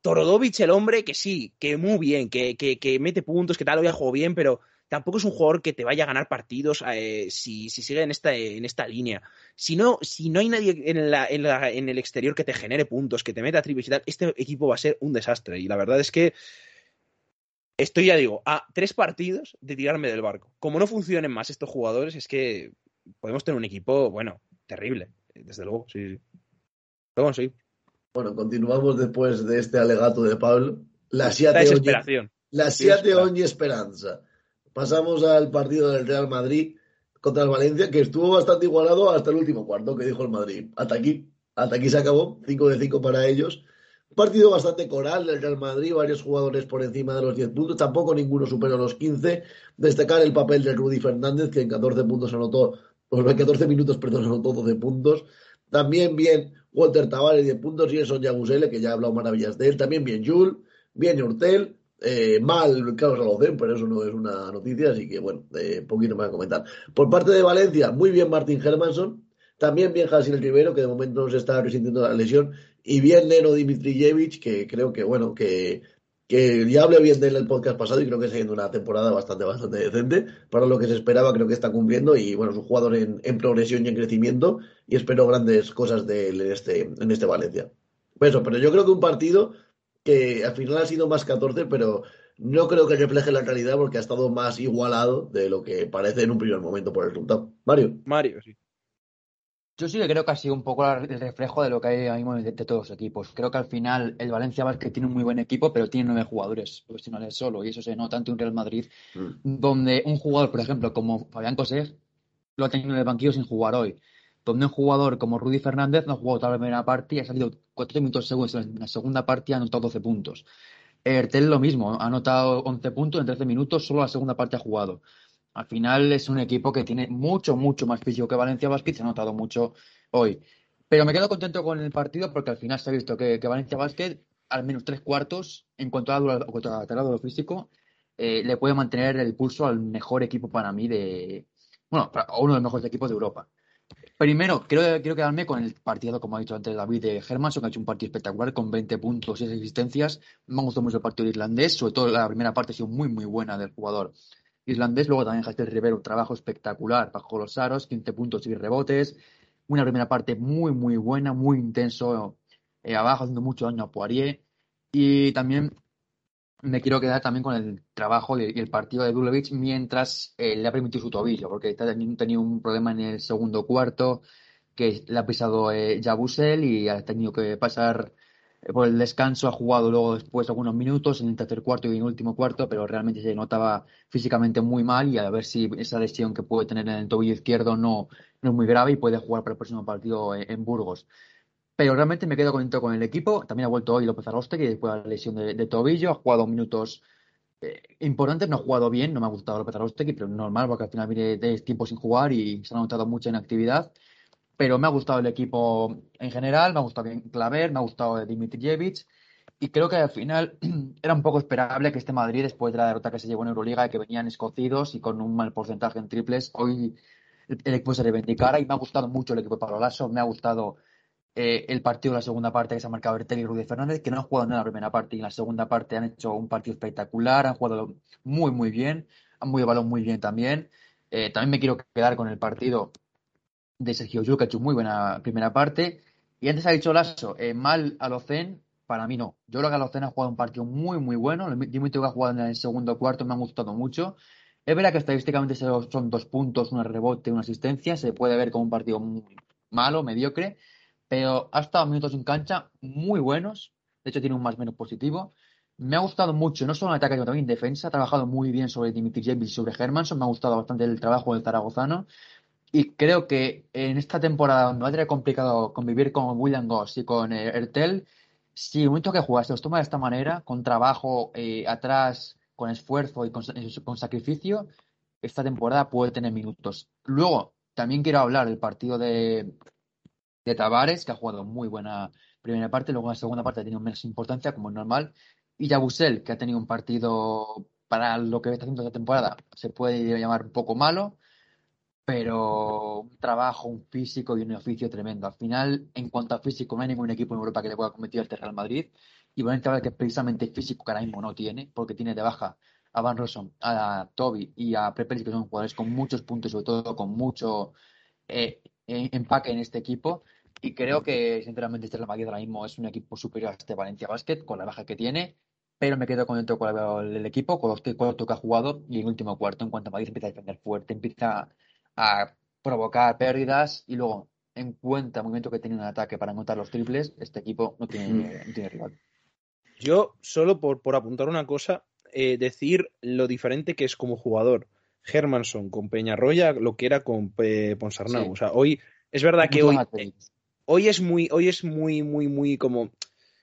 Torodovic, el hombre, que sí, que muy bien, que, que, que mete puntos, que tal, hoy ha jugado bien, pero tampoco es un jugador que te vaya a ganar partidos eh, si, si sigue en esta, en esta línea. Si no, si no hay nadie en, en el exterior que te genere puntos, que te meta triples y tal, este equipo va a ser un desastre. Y la verdad es que estoy, ya digo, a tres partidos de tirarme del barco. Como no funcionen más estos jugadores, es que podemos tener un equipo, bueno, terrible, desde luego, sí, bueno, sí, Bueno, continuamos después de este alegato de Pablo. La Oñi, desesperación. la. Oñi Esperanza. Pasamos al partido del Real Madrid contra el Valencia, que estuvo bastante igualado hasta el último cuarto, que dijo el Madrid. Hasta aquí, hasta aquí se acabó, 5 de 5 para ellos. Partido bastante coral del Real Madrid, varios jugadores por encima de los 10 puntos, tampoco ninguno superó los 15. Destacar el papel de Rudy Fernández, que en 14 puntos anotó, pues en 14 minutos, perdón, anotó 12 puntos. También bien Walter Tavares, 10 puntos, y Gerson Yabusele, que ya ha hablado maravillas de él. También bien Jul, bien Hurtel, eh, mal Carlos Alocen, pero eso no es una noticia, así que bueno, eh, poquito más a comentar. Por parte de Valencia, muy bien Martín Hermanson, también bien Jasil Rivero, que de momento no se está resintiendo la lesión, y bien Neno Dimitrijevic, que creo que bueno, que, que ya hablé bien de él el podcast pasado y creo que está siendo una temporada bastante, bastante decente. Para lo que se esperaba, creo que está cumpliendo y bueno, es un jugador en, en progresión y en crecimiento y espero grandes cosas de él en este, en este Valencia. Eso, pero yo creo que un partido que al final ha sido más 14, pero no creo que refleje la calidad porque ha estado más igualado de lo que parece en un primer momento por el resultado. Mario. Mario, sí. Yo sí que creo que ha sido un poco el reflejo de lo que hay ahora mismo de, de todos los equipos. Creo que al final el Valencia Basket tiene un muy buen equipo, pero tiene nueve jugadores profesionales solo, y eso se nota ante un Real Madrid, Mm. donde un jugador, por ejemplo, como Fabián Cosés, lo ha tenido en el banquillo sin jugar hoy. Donde un jugador como Rudy Fernández no ha jugado toda la primera parte y ha salido cuatro minutos segundos en la segunda parte y ha anotado 12 puntos. Ertel lo mismo, ha anotado 11 puntos en 13 minutos, solo la segunda parte ha jugado. Al final es un equipo que tiene mucho, mucho más físico que Valencia Basket, se ha notado mucho hoy. Pero me quedo contento con el partido porque al final se ha visto que, que Valencia Basket, al menos tres cuartos, en cuanto a, cuanto a talado físico, eh, le puede mantener el pulso al mejor equipo para mí de. Bueno, a uno de los mejores equipos de Europa. Primero, quiero, quiero quedarme con el partido, como ha dicho antes David, de Hermanson, que ha hecho un partido espectacular con 20 puntos y 6 asistencias. Me ha gustado mucho el partido irlandés, sobre todo la primera parte ha sido muy, muy buena del jugador irlandés. Luego también Jasper Rivero, trabajo espectacular bajo los aros, 15 puntos y rebotes. Una primera parte muy, muy buena, muy intenso eh, abajo, haciendo mucho daño a Poirier. Y también me quiero quedar también con el trabajo y el partido de Dulovic mientras eh, le ha permitido su tobillo, porque está teniendo un problema en el segundo cuarto que le ha pisado eh, Yabusel y ha tenido que pasar por el descanso, ha jugado luego después algunos minutos en el tercer cuarto y en el último cuarto, pero realmente se notaba físicamente muy mal y a ver si esa lesión que puede tener en el tobillo izquierdo no, no es muy grave y puede jugar para el próximo partido en, Burgos. Pero realmente me quedo contento con el equipo. También ha vuelto hoy López Arostegui después de la lesión de, tobillo. Ha jugado minutos eh, importantes, no ha jugado bien, no me ha gustado López Arostegui, pero normal porque al final viene de tiempo sin jugar y se ha notado mucha inactividad. Pero me ha gustado el equipo en general, me ha gustado bien Claver, me ha gustado Dimitrijevic y creo que al final <clears throat> era un poco esperable que este Madrid, después de la derrota que se llevó en Euroliga, que venían escocidos y con un mal porcentaje en triples, hoy el, equipo se reivindicara y me ha gustado mucho el equipo de Pablo Lasso, me ha gustado eh, el partido de la segunda parte que se ha marcado Bertel y Rudy Fernández, que no han jugado nada en la primera parte y en la segunda parte han hecho un partido espectacular, han jugado muy, muy bien, han movido balón muy bien también. Eh, también me quiero quedar con el partido de Sergio hecho muy buena primera parte. Y antes ha dicho Lasso, eh, mal a Locen, para mí no. Yo creo que Locen ha jugado un partido muy, muy bueno. Dimitri que ha jugado en el segundo cuarto me ha gustado mucho. Es verdad que estadísticamente son dos puntos, un rebote, una asistencia. Se puede ver como un partido muy malo, mediocre pero ha estado minutos en cancha muy buenos. De hecho, tiene un más menos positivo. Me ha gustado mucho, no solo en ataque, sino también en defensa. Ha trabajado muy bien sobre Dimitri James y sobre Hermanson. Me ha gustado bastante el trabajo del zaragozano. Y creo que en esta temporada, donde va a tener complicado convivir con William Goss y con eh, Ertel, si momento que juegas se los toma de esta manera, con trabajo eh, atrás, con esfuerzo y con, con sacrificio, esta temporada puede tener minutos. Luego, también quiero hablar del partido de, de Tavares, que ha jugado muy buena primera parte, luego en la segunda parte ha tenido menos importancia, como es normal, y Yabusel, que ha tenido un partido para lo que está haciendo esta temporada, se puede llamar un poco malo, pero un trabajo, un físico y un oficio tremendo. Al final, en cuanto a físico, no hay ningún equipo en Europa que le pueda competir al Real Madrid, y Valencia Basket que precisamente físico que ahora mismo no tiene, porque tiene de baja a Van Rossum, a Toby y a Prepelic, que son jugadores con muchos puntos, sobre todo con mucho eh, empaque en este equipo. Y creo que, sinceramente, este Real Madrid ahora mismo es un equipo superior a este Valencia Basket, con la baja que tiene. Pero me quedo contento con el equipo, con los cuartos que ha jugado. Y el último cuarto, en cuanto a Madrid, empieza a defender fuerte, empieza a provocar pérdidas. Y luego, en cuenta el movimiento que tiene en el ataque para anotar los triples, este equipo no tiene, no tiene rival. Yo, solo por, por apuntar una cosa, eh, decir lo diferente que es como jugador Hermanson con Peñarroya, lo que era con eh, Ponsarnau. Sí. O sea, hoy es verdad que hoy, eh, hoy es muy, hoy es muy, muy, muy como.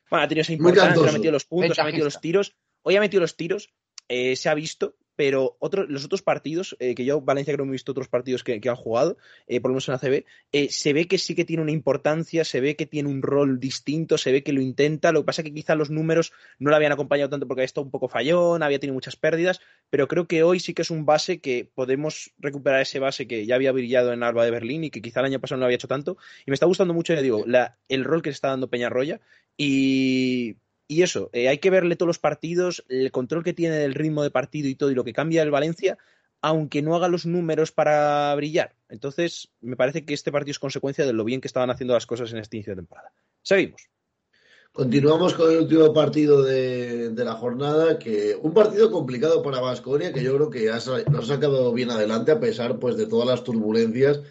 Bueno, ha tenido esa importancia, ha metido los puntos, ha metido los tiros. Hoy ha metido los tiros, eh, se ha visto, pero otro, los otros partidos, eh, que yo, Valencia, creo que he visto otros partidos que, han jugado, eh, por lo menos en la CB, eh, se ve que sí que tiene una importancia, se ve que tiene un rol distinto, se ve que lo intenta. Lo que pasa es que quizá los números no lo habían acompañado tanto porque había estado un poco fallón, había tenido muchas pérdidas, pero creo que hoy sí que es un base que podemos recuperar ese base que ya había brillado en Alba de Berlín y que quizá el año pasado no lo había hecho tanto. Y me está gustando mucho, ya digo, el rol que se está dando Peñarroya y y eso, eh, hay que verle todos los partidos, el control que tiene del ritmo de partido y todo, y lo que cambia el Valencia, aunque no haga los números para brillar. Entonces, me parece que este partido es consecuencia de lo bien que estaban haciendo las cosas en este inicio de temporada. Seguimos. Continuamos con el último partido de, la jornada, que un partido complicado para Vasconia, que yo creo que nos ha sacado bien adelante a pesar pues de todas las turbulencias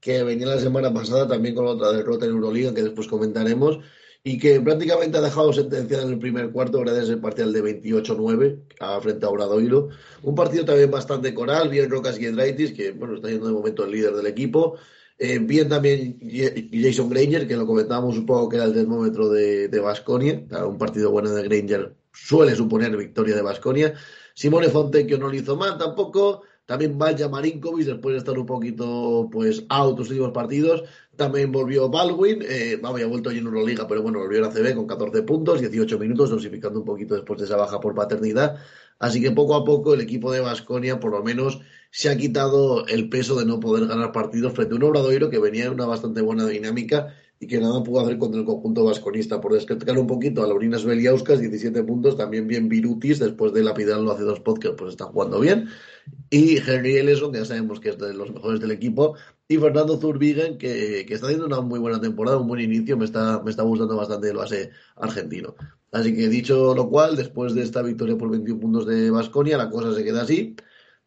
que venía la semana pasada también con otra derrota en Euroliga que después comentaremos y que prácticamente ha dejado sentenciada en el primer cuarto gracias al parcial de 28-9 frente a Obradoiro. Un partido también bastante coral, bien Rocas Giedraitis, que bueno, está siendo de momento el líder del equipo. Eh, bien también Jason Granger, que lo comentábamos un poco que era el termómetro de Vasconia. un partido bueno de Granger suele suponer victoria de Vasconia. Simone Fontecchio no lo hizo mal tampoco. También Valja Marinkovic, después de estar un poquito pues out los últimos partidos. También volvió Baldwin, eh, había vuelto en Euroliga, pero bueno, volvió a la CB con 14 puntos, 18 minutos, dosificando un poquito después de esa baja por paternidad. Así que poco a poco el equipo de Vasconia, por lo menos, se ha quitado el peso de no poder ganar partidos frente a un Obradoiro que venía en una bastante buena dinámica y que nada pudo hacer contra el conjunto vasconista. Por descartar un poquito a Laurinas Beliauskas, 17 puntos, también bien Virutis, después de lapidarlo hace dos podcasts, pues está jugando bien. Y Henry Ellison, que ya sabemos que es de los mejores del equipo. Y Fernando Zurbigen, que, que está haciendo una muy buena temporada, un buen inicio, me está, me está gustando bastante el base argentino. Así que dicho lo cual, después de esta victoria por 21 puntos de Vasconia, la cosa se queda así.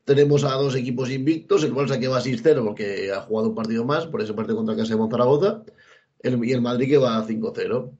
Tenemos a dos equipos invictos, el Barça que va 6-0 porque ha jugado un partido más, por ese partido contra Casa de Monzaragoza, el, y el Madrid que va 5-0.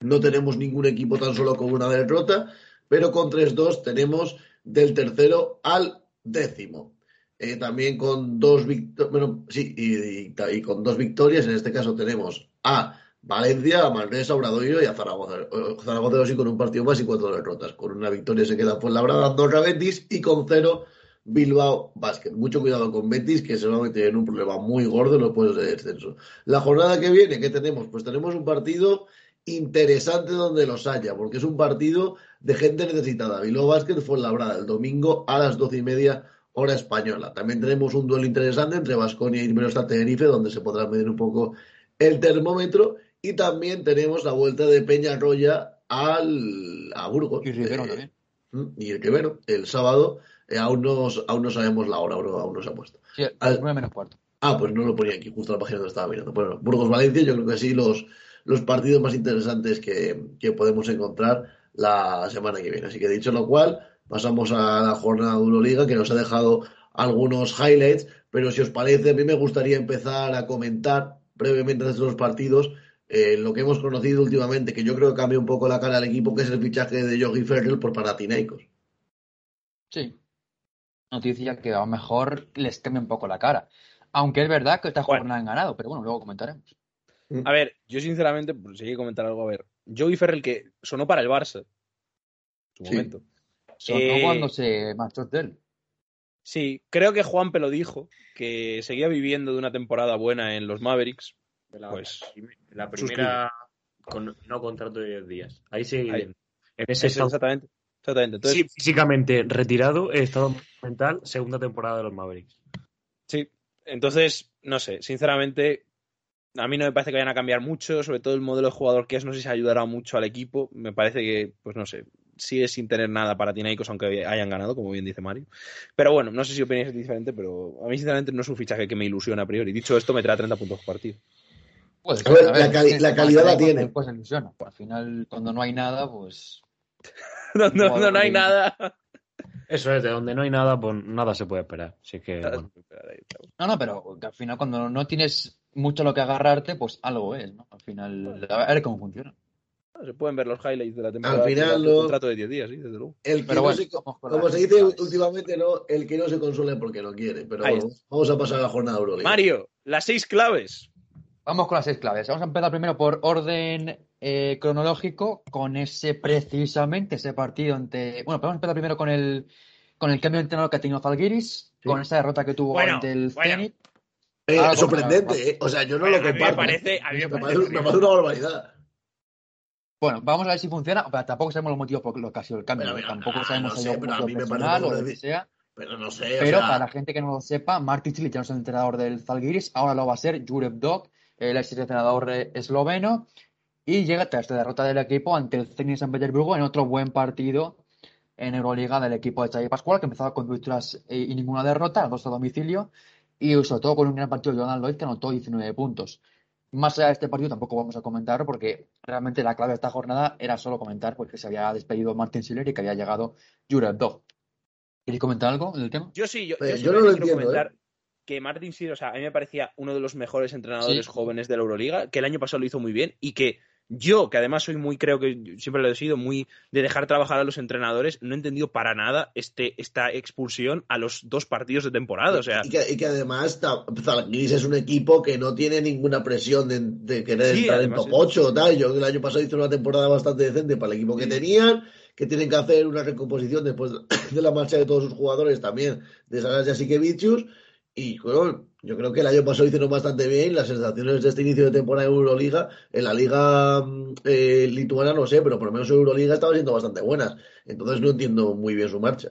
No tenemos ningún equipo tan solo con una derrota, pero con 3-2 tenemos del tercero al décimo. Eh, también con dos victorias, bueno, sí, y, con dos victorias, en este caso tenemos a Valencia, a Manresa, a Obradoiro y a Zaragoza. Zaragoza sí con un partido más y cuatro derrotas. Con una victoria se queda por Labrada, Andorra, Betis y con cero Bilbao Basket. Mucho cuidado con Betis, que se va a meter en un problema muy gordo en los puestos de descenso. La jornada que viene, ¿qué tenemos? Pues tenemos un partido interesante donde los haya, porque es un partido de gente necesitada. Bilbao Basket fue labrada el domingo a las doce y media hora española. También tenemos un duelo interesante entre Vasconia y Iberostar Tenerife, donde se podrá medir un poco el termómetro. Y también tenemos la vuelta de Peñarroya al, a Burgos. Y Rivero eh, también. Y el Rivero, el sábado eh, aún, no, aún no sabemos la hora, aún no se ha puesto. Sí, a las 9 menos cuarto. Ah, pues no lo ponía aquí, justo la página donde estaba mirando. Bueno, Burgos-Valencia, yo creo que sí, los, los partidos más interesantes que, que, podemos encontrar la semana que viene. Así que dicho lo cual, pasamos a la jornada de Euroliga, que nos ha dejado algunos highlights, pero si os parece, a mí me gustaría empezar a comentar brevemente de los partidos eh, lo que hemos conocido últimamente, que yo creo que cambia un poco la cara al equipo, que es el fichaje de Yogi Ferrell por Panathinaikos. Sí, noticia que a lo mejor les cambia un poco la cara. Aunque es verdad que esta jornada han ganado, pero bueno, luego comentaremos. Mm. A ver, yo sinceramente, pues si hay que comentar algo, a ver, Joey Ferrell que sonó para el Barça. En su momento. Sonó eh, cuando se marchó de él. Sí, creo que Juanpe lo dijo, que seguía viviendo de una temporada buena en los Mavericks. La, pues, la primera con, no contrato de 10 días. Ahí sigue En ese exactamente. Exactamente. sí, físicamente retirado, estado mental, segunda temporada de los Mavericks. Sí, entonces, no sé, sinceramente, a mí no me parece que vayan a cambiar mucho, sobre todo el modelo de jugador que es, no sé si ayudará mucho al equipo. Me parece que, pues no sé, sigue sin tener nada para Tinaicos, aunque hayan ganado, como bien dice Mario. Pero bueno, no sé si opináis diferente, pero a mí sinceramente no es un fichaje que me ilusiona a priori. Dicho esto, me trae 30 puntos por partido. Pues, la, calidad la tiene. Pues ilusiona. Al final, cuando no hay nada, pues <laughs> donde, no, hay nada. Eso es, de donde no hay nada, pues nada se puede esperar. Así que, No, no, pero al final cuando no tienes mucho lo que agarrarte, pues algo es, ¿no? Al final, a ver cómo funciona. Se pueden ver los highlights de la temporada. Al final, lo... contrato de 10 días, sí, desde luego. El pero bueno, como se dice últimamente, ¿no? El que no se consuela porque no quiere. Pero vamos a pasar a la jornada Euroliga. Mario, las seis claves. Vamos con las seis claves. Vamos a empezar primero por orden eh, cronológico, con ese precisamente ese partido ante. Bueno, podemos empezar primero con el con el cambio de entrenador que ha tenido Falguiris, con esa derrota que tuvo ante el Zenit. Eh, sorprendente, eh. o sea, yo no lo comparto. A mí me parece, a mí me parece, me parece una barbaridad. Bueno, vamos a ver si funciona, pero tampoco sabemos los motivos por lo que ha sido el cambio. tampoco sabemos si no sé, personal o lo que sea. Pero no sé. Pero para la gente que no lo sepa, Martin Chilich ya no es el entrenador del Zalgiris, ahora lo va a ser Jureb Dog, el ex entrenador esloveno, y llega tras la derrota del equipo ante el Zenit San Petersburgo en otro buen partido en Euroliga del equipo de Xavi Pascual, que empezaba con victorias eh, y ninguna derrota, dos a domicilio, y sobre todo con un gran partido de Jordan Lloyd que anotó 19 puntos. Más allá de este partido tampoco vamos a comentar porque realmente la clave de esta jornada era solo comentar porque se había despedido Martin Schiller y que había llegado Jurel Dog. ¿Queréis comentar algo del tema? Yo sí, yo, Eh, yo yo no lo quiero entiendo, comentar que Martin Schiller, o sea, a mí me parecía uno de los mejores entrenadores Sí. jóvenes de la Euroliga, que el año pasado lo hizo muy bien y que yo, que además soy muy, creo que siempre lo he sido, muy de dejar trabajar a los entrenadores, no he entendido para nada este, esta expulsión a los dos partidos de temporada. O sea, y, que, y que además Zalgiris es un equipo que no tiene ninguna presión de, de querer Sí, entrar en top es- 8 o tal. Yo el año pasado hice una temporada bastante decente para el equipo que Sí. tenían, que tienen que hacer una recomposición después de <coughs> la marcha de todos sus jugadores también, de Saras Jasikevičius. Y bueno, yo creo que el año pasado hicieron bastante bien. Las sensaciones de este inicio de temporada en Euroliga, en la liga mm, eh, lituana no sé, pero por lo menos en Euroliga estaban siendo bastante buenas. Entonces no entiendo muy bien su marcha.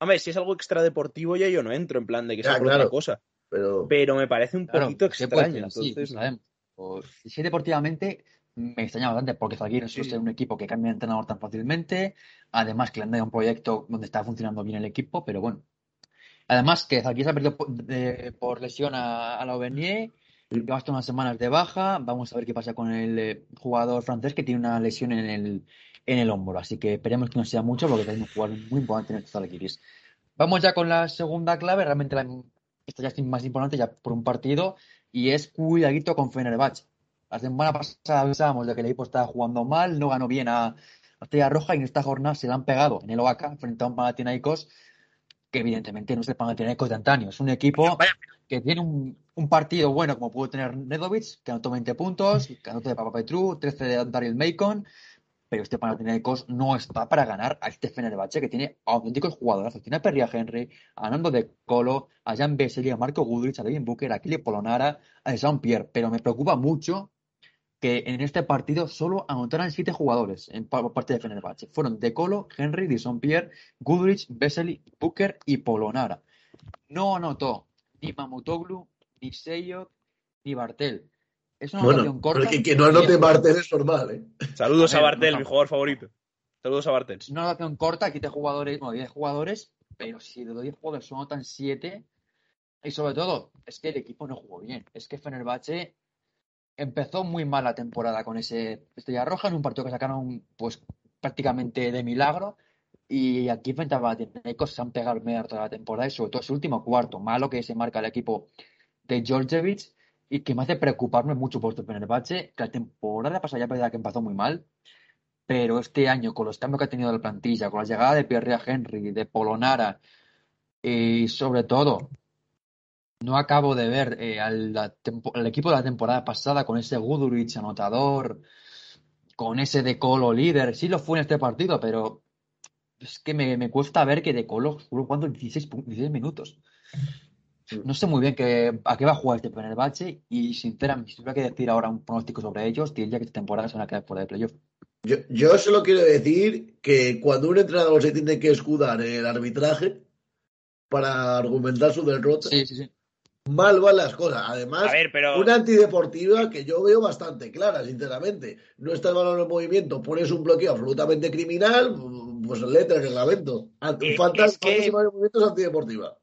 hombre, si es algo extradeportivo ya yo no entro en plan de que sea por claro. otra cosa. Pero Pero me parece un Claro, poquito se puede extraño. entonces, sabemos. Pues, sí, deportivamente me extraña bastante porque Zalgiris Sí. es un equipo que cambia de entrenador tan fácilmente, además que le han dado un proyecto donde está funcionando bien el equipo, pero bueno. Además que Zalgiris ha perdido por, de- por lesión a, a la Auvergne, Sí. lleva hasta unas semanas de baja, vamos a ver qué pasa con el eh, jugador francés que tiene una lesión en el, en el hombro, así que esperemos que no sea mucho porque es un jugador muy importante en el Zalgiris. Vamos ya con la segunda clave, realmente la, esta ya es más importante ya por un partido, y es cuidadito con Fenerbahce. La semana pasada avisábamos de que el equipo estaba jugando mal, no ganó bien a a Estrella Roja y en esta jornada se la han pegado en el OACA frente a un Panathinaikos que evidentemente no es el Panathinaikos de antaño. Es un equipo que tiene un, un partido bueno como pudo tener Nedovic, que anotó 20 puntos, que anotó de Papa Petru, 13 de Daryl Macon, pero este Panathinaikos no está para ganar a este Fenerbahce que tiene auténticos jugadores. Tiene a Perria Henry, a Nando de Colo, a Jan Vesely, a Marco Gudrich, a Devin Booker, a Kili Polonara, a Jean Pierre. Pero me preocupa mucho que en este partido solo anotaran siete jugadores en parte de Fenerbahce. Fueron De Colo, Henry, Dison Pierre, Gudrich, Vesely, Booker y Polonara. No anotó ni Mamutoglu, ni Seyok, ni Bartel. Es una anotación bueno, corta. pero que, que no anote. Bartel es normal, ¿eh? Saludos A Bartel, no, mi jugador favorito. Saludos a Bartel. Es una anotación corta, 7 jugadores, bueno, 10 jugadores, pero si de los 10 jugadores solo anotan 7, y sobre todo, es que el equipo no jugó bien. Es que Fenerbahce empezó muy mal la temporada con ese Estrella Roja en un partido que sacaron pues prácticamente de milagro. Y aquí frente a Panathinaikos se han pegado medio toda la temporada y sobre todo ese último cuarto, malo que se marca el equipo de Georgievich y que me hace preocuparme mucho por este Fenerbahce, que la temporada pasada ya que empezó muy mal, pero este año con los cambios que ha tenido la plantilla, con la llegada de Pierre Henry, de Polonara y sobre todo no acabo de ver eh, al, la tempo- al equipo de la temporada pasada con ese Guduric anotador, con ese De Colo líder. Sí lo fue en este partido, pero es que me, me cuesta ver que De Colo estuvo jugando 16, pu- 16 minutos. No sé muy bien que, a qué va a jugar este Fenerbahce y sinceramente, si tuviera que decir ahora un pronóstico sobre ellos, diría que esta temporada se van a quedar fuera de playoff. Yo, yo solo quiero decir que cuando un entrenador se tiene que escudar en el arbitraje para argumentar su derrota, Sí, sí, sí. Mal van las cosas. Además, A ver, pero. una antideportiva que yo veo bastante clara, sinceramente. No está el balón en movimiento, pones un bloqueo absolutamente criminal, pues letra el reglamento. Eh, Falta, es que- movimiento es antideportiva.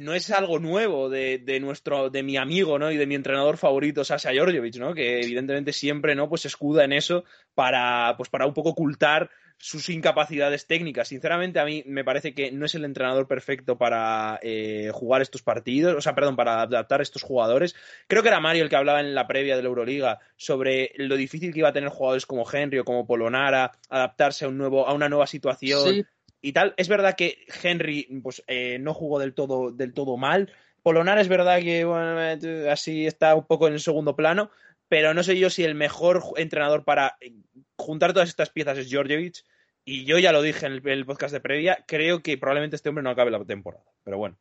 no es algo nuevo de, de nuestro, de mi amigo, ¿no? Y de mi entrenador favorito, Sasha Georgievich, ¿no? Que evidentemente siempre, ¿no? Pues se escuda en eso para, pues para un poco ocultar sus incapacidades técnicas. Sinceramente, a mí me parece que no es el entrenador perfecto para eh, jugar estos partidos, o sea, perdón, para adaptar estos jugadores. Creo que era Mario el que hablaba en la previa de la Euroliga sobre lo difícil que iba a tener jugadores como Henry o como Polonara adaptarse a un nuevo, a una nueva situación Sí, y tal. Es verdad que Henry pues, eh, no jugó del todo, del todo mal. Polonara es verdad que bueno, eh, así está un poco en el segundo plano, pero no sé yo si el mejor entrenador para juntar todas estas piezas es Georgievich. Y yo ya lo dije en el, podcast de previa, creo que probablemente este hombre no acabe la temporada. Pero bueno,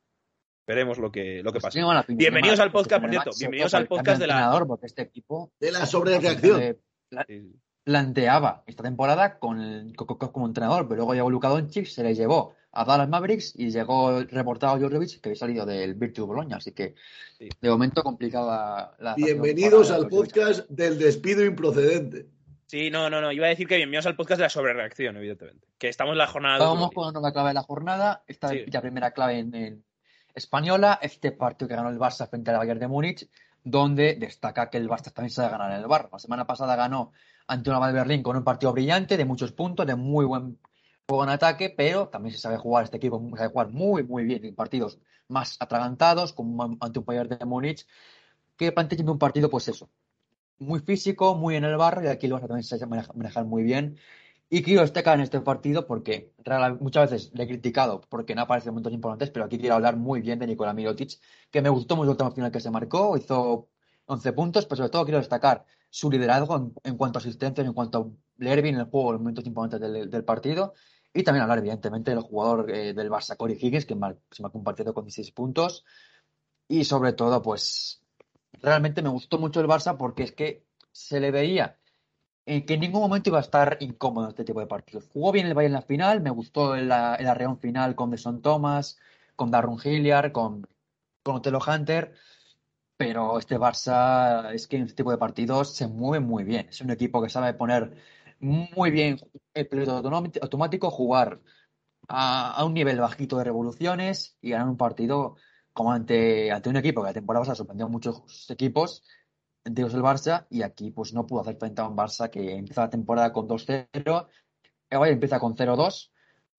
veremos lo que, lo que pues pasa. Bienvenidos al podcast, por cierto, bienvenidos al podcast de la- entrenador, Porque este equipo De la sobrereacción. pla- planteaba esta temporada con como entrenador, pero luego llegó Luka Doncic, se le llevó a Dallas Mavericks y llegó el reportado Djordjevic que había salido del Virtus Bologna, así que Sí. de momento complicada la Bienvenidos al podcast del despido improcedente. Sí, no, no, no. Iba a decir que bienvenidos al podcast de la sobrereacción, evidentemente. Que estamos en la jornada Euroliga. con la clave de la jornada. Esta Sí. la primera clave en, en española. Este partido que ganó el Barça frente al Bayern de Múnich. donde destaca que el Barça también sabe ganar en el Bar. La semana pasada ganó ante una de Berlín con un partido brillante, de muchos puntos, de muy buen juego en ataque, pero también se sabe jugar, este equipo sabe jugar muy, muy bien en partidos más atragantados, como ante un Bayern de Múnich, que plantean un partido, pues eso, muy físico, muy en el barro, y aquí el Barça también se manejar muy bien. Y quiero destacar en este partido porque muchas veces le he criticado porque no aparece en momentos importantes, pero aquí quiero hablar muy bien de Nikola Mirotic, que me gustó mucho el último final que se marcó, hizo 11 puntos, pero sobre todo quiero destacar su liderazgo en, cuanto a asistencia, en cuanto a leer bien el juego en momentos importantes del, partido, y también hablar evidentemente del jugador eh, del Barça, Corey Higgins, que se marcó un partido con 16 puntos, y sobre todo, pues realmente me gustó mucho el Barça porque es que se le veía que en ningún momento iba a estar incómodo en este tipo de partidos. Jugó bien el Bayern en la final, me gustó el, el arreón final con Deson Thomas, con Darren Hilliard, con, con Otelo Hunter, pero este Barça es que en este tipo de partidos se mueve muy bien. Es un equipo que sabe poner muy bien el piloto automático, jugar a, a, un nivel bajito de revoluciones y ganar un partido como ante, ante un equipo que la temporada pasada sorprendió a muchos equipos Dios el Barça, y aquí pues no pudo hacer frente a un Barça que empieza la temporada con 2-0, el Bayern empieza con 0-2,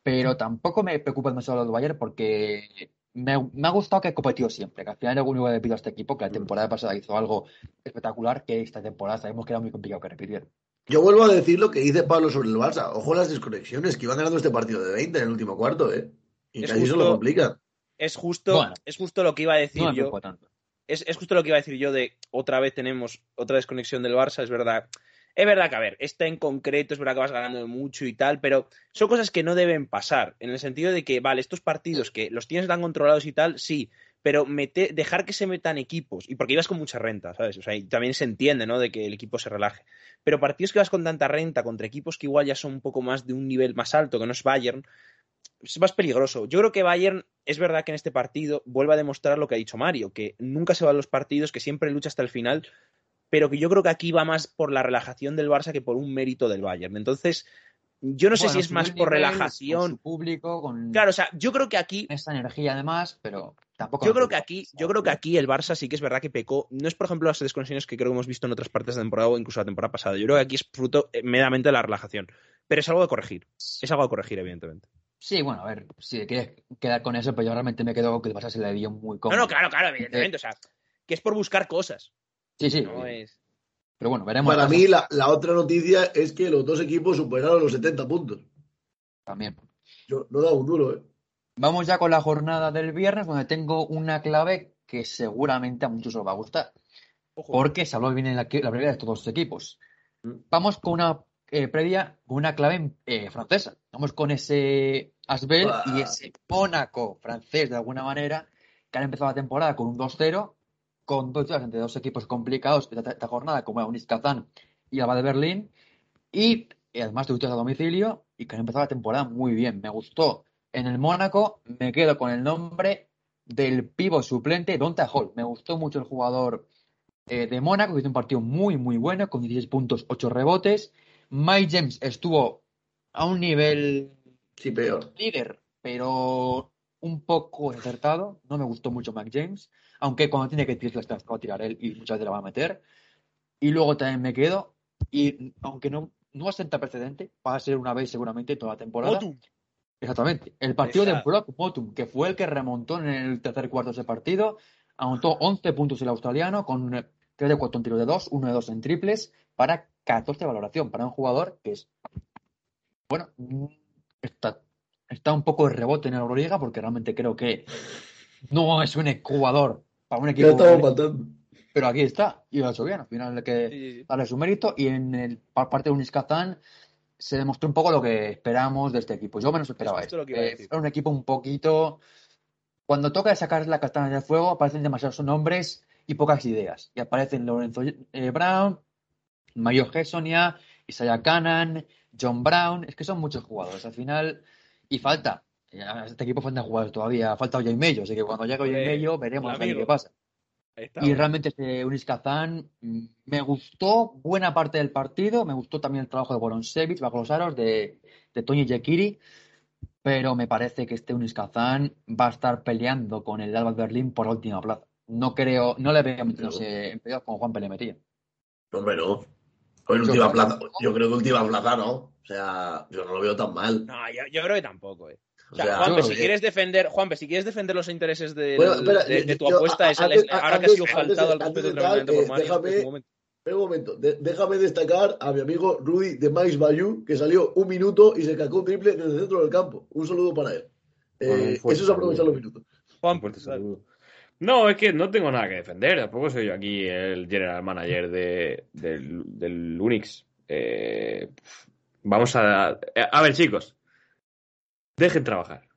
pero tampoco me preocupa demasiado lo del Bayern porque me, ha gustado que competido siempre, que al final único que le pido a este equipo, que la temporada pasada hizo algo espectacular, que esta temporada sabemos que era muy complicado que repitiera. Yo vuelvo a decir lo que dice Pablo sobre el Barça. Ojo las desconexiones, que iban ganando este partido de 20 en el último cuarto, ¿eh? Y casi se lo complica. Es justo, es justo lo que iba a decir yo es, justo lo que iba a decir yo de otra vez tenemos otra desconexión del Barça, es verdad. Es verdad que, a ver, esta en concreto es verdad que vas ganando mucho y tal, pero son cosas que no deben pasar, en el sentido de que, vale, estos partidos que los tienes tan controlados y tal, sí, pero dejar que se metan equipos, y porque ibas con mucha renta, ¿sabes? O sea, y también se entiende, ¿no? De que el equipo se relaje. Pero partidos que vas con tanta renta contra equipos que igual ya son un poco más de un nivel más alto, que no es Bayern, es más peligroso. Yo creo que Bayern es verdad que en este partido vuelve a demostrar lo que ha dicho Mario, que nunca se va a los partidos, que siempre lucha hasta el final, pero que yo creo que aquí va más por la relajación del Barça que por un mérito del Bayern. Entonces, yo no sé si es más por relajación. Con público, con. Claro, o sea, yo creo que aquí. Esta energía además, pero tampoco. Yo creo que aquí, yo creo que aquí el Barça sí que es verdad que pecó. No es, por ejemplo, las desconexiones que creo que hemos visto en otras partes de la temporada o incluso la temporada pasada. Yo creo que aquí es fruto eh, meramente de la relajación. Pero es algo de corregir. Es algo de corregir, evidentemente. Sí, bueno, a ver, si quieres quedar con eso, pues yo realmente me quedo con que el Barça se le dio muy cómodo. No, no, claro, claro, evidentemente. O sea, que es por buscar cosas. Sí, sí. No es... Pero bueno, veremos. Para mí, la, otra noticia es que los dos equipos superaron los 70 puntos. También. Yo no da un duro, ¿eh? Vamos ya con la jornada del viernes, donde tengo una clave que seguramente a muchos os va a gustar. Porque se habló bien en la, la previa de estos dos equipos. Mm. Vamos con una eh, previa con una clave eh, francesa. Vamos con ese Asbel y ese Mónaco francés de alguna manera, que han empezado la temporada con un 2-0, con dos entre dos equipos complicados de esta jornada, como Unis Kazán y Alba de Berlín, y además de a domicilio, y que han empezado la temporada muy bien. Me gustó. En el Mónaco me quedo con el nombre del pivo suplente Donta Hall. Me gustó mucho el jugador de Mónaco, que hizo un partido muy, muy bueno, con 16 puntos, 8 rebotes. Mike James estuvo a un nivel sí, peor. líder, pero un poco acertado. No me gustó mucho Mike James, aunque cuando tiene que tirar las va a tirar él y muchas veces la va a meter. Y luego también me quedo, y aunque no, no asenta precedente, va a ser una vez seguramente toda la temporada. Exactamente. El partido de Brock Motum, que fue el que remontó en el tercer cuarto de ese partido, anotó 11 puntos el australiano con 3 de 4 en tiro de 2, 1 de 2 en triples, para 14 de valoración para un jugador que es, bueno, está, está un poco de rebote en la Euroliga porque realmente creo que no es un jugador para un equipo. Pero aquí está, y lo ha hecho bien. Al final hay que darle su mérito. Y en el parte de Uniscazán se demostró un poco lo que esperamos de este equipo. Yo menos esperaba esto. Eh, era un equipo un poquito. Cuando toca sacar la castaña del fuego, aparecen demasiados nombres y pocas ideas. Y aparecen Lorenzo eh, Brown, Mario Gessonia, Isaiah Cannon, John Brown, es que son muchos jugadores al final y falta. Este equipo falta jugadores todavía, falta Oye Mello, así que cuando llegue Oye Mello veremos qué pasa. Y realmente este Unis Kazan mm, me gustó buena parte del partido, me gustó también el trabajo de Boronsevich bajo los aros de, de Tony Jekiri, pero me parece que este Unis Kazan va a estar peleando con el Alba Berlín por la última plaza. no creo, no le veo metiéndose en playoff como Juan le metía. Hombre, no. Hoy Yo última plaza. Yo creo que última plaza, ¿no? O sea, yo no lo veo tan mal. No, yo, yo creo que tampoco, eh. O O sea, Juanpe, si quieres defender, Juanpe, si quieres defender los intereses de, Bueno, espera, de, de tu yo- apuesta, es antes- ahora que has sido faltado al respeto tremendamente eh, por Mario, déjame- un momento. Espera un momento. De- déjame destacar a mi amigo Rudy de Mais Bayou, que salió un minuto y se cacó un triple desde el centro del campo. Un saludo para él. Eh, Bueno, un fuerte eso es aprovechar los minutos. Juanpe, Fuerte saludo. No, es que no tengo nada que defender. Tampoco soy yo aquí el general manager de, del, del Unix. Eh, vamos a. eh, A ver, chicos. Dejen trabajar.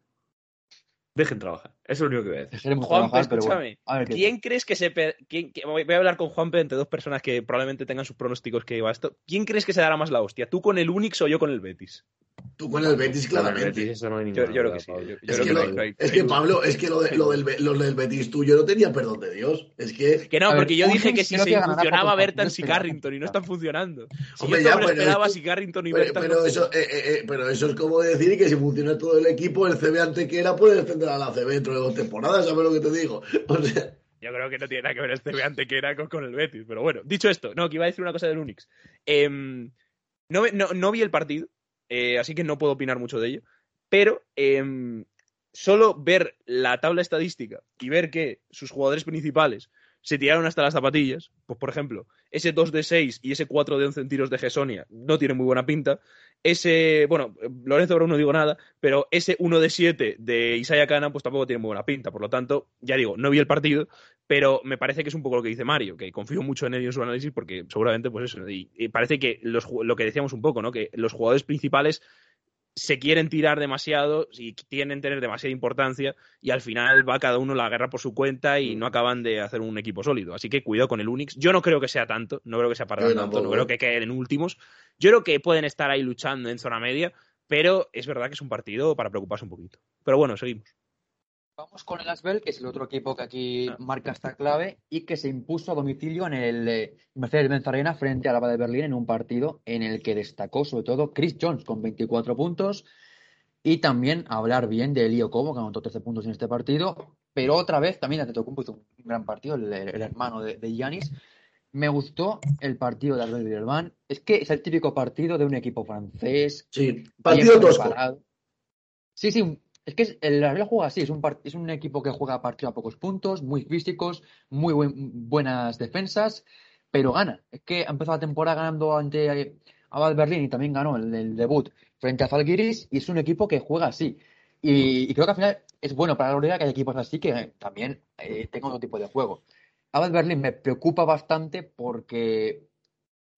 Dejen trabajar. Eso es lo único que voy a decir. Juanpe, trabajar, pero bueno. escúchame. A ver qué ¿Quién crees que se... quién- voy a hablar con Juanpe entre dos personas que probablemente tengan sus pronósticos que va esto. ¿Quién crees que se dará más la hostia? ¿Tú con el Unix o yo con el Betis? Tú con el Betis, el claramente. eso no hay Yo, ninguna yo creo duda, que sí. Pablo. yo- yo Es que, que lo- no hay- es que Pablo, es que lo, de- lo del, Be- lo del Betis tuyo no tenía perdón de Dios. Es que. Que no, ver, porque yo dije que si se funcionaba Bertans y Carrington y no están funcionando. Si Hombre, yo ya, pero esperaba esto- si Carrington y Bertans pero no eso, eh, eh, eh, pero eso es como decir que si funciona todo el equipo, el CB Antequera puede defender a la CB dentro de dos temporadas, ¿sabes lo que te digo? O sea, Yo creo que no tiene nada que ver este veante que era con, con el Betis. Pero bueno, dicho esto, no, que iba a decir una cosa del Unix. Em, no, no, no vi el partido, eh, así que no puedo opinar mucho de ello. Pero em, solo ver la tabla estadística y ver que sus jugadores principales se tiraron hasta las zapatillas, pues por ejemplo, ese 2 de 6 y ese 4 de 11 en tiros de Gesonia no tienen muy buena pinta. Ese, bueno, Lorenzo Brown no digo nada, pero ese 1 de 7 de Isaiah Cana pues tampoco tiene muy buena pinta. Por lo tanto, ya digo, no vi el partido, pero me parece que es un poco lo que dice Mario, que confío mucho en él y en su análisis porque seguramente, pues eso, y, y parece que los, lo que decíamos un poco, ¿no? Que los jugadores principales se quieren tirar demasiado y quieren tener demasiada importancia y al final va cada uno la guerra por su cuenta y no acaban de hacer un equipo sólido. Así que cuidado con el Unix. Yo no creo que sea tanto, no creo que sea para tanto, tampoco, no creo ¿eh? que queden en últimos. Yo creo que pueden estar ahí luchando en zona media, pero es verdad que es un partido para preocuparse un poquito. Pero bueno, seguimos. Vamos con el Asbel, que es el otro equipo que aquí Ah. marca esta clave y que se impuso a domicilio en el eh, Mercedes-Benz Arena frente a la de Berlín en un partido en el que destacó sobre todo Chris Jones con 24 puntos y también hablar bien de Elio Como, que anotó 13 puntos en este partido, pero otra vez también Antetokounmpo hizo un gran partido, el, el hermano de, de Giannis. Me gustó el partido de Asbel Villalbán. Es que es el típico partido de un equipo francés sí, partido tosco. Sí, sí, es que es- el Real juega así, es un, es un equipo que juega partido a pocos puntos, muy físicos, muy buen- buenas defensas, pero gana. Es que ha empezado la temporada ganando ante Abad Berlín y también ganó el, debut frente a Zalgiris y es un equipo que juega así. Y, y creo que al final es bueno para la Euroliga que hay equipos así que eh, también eh, tengan otro tipo de juego. Abad Berlín me preocupa bastante porque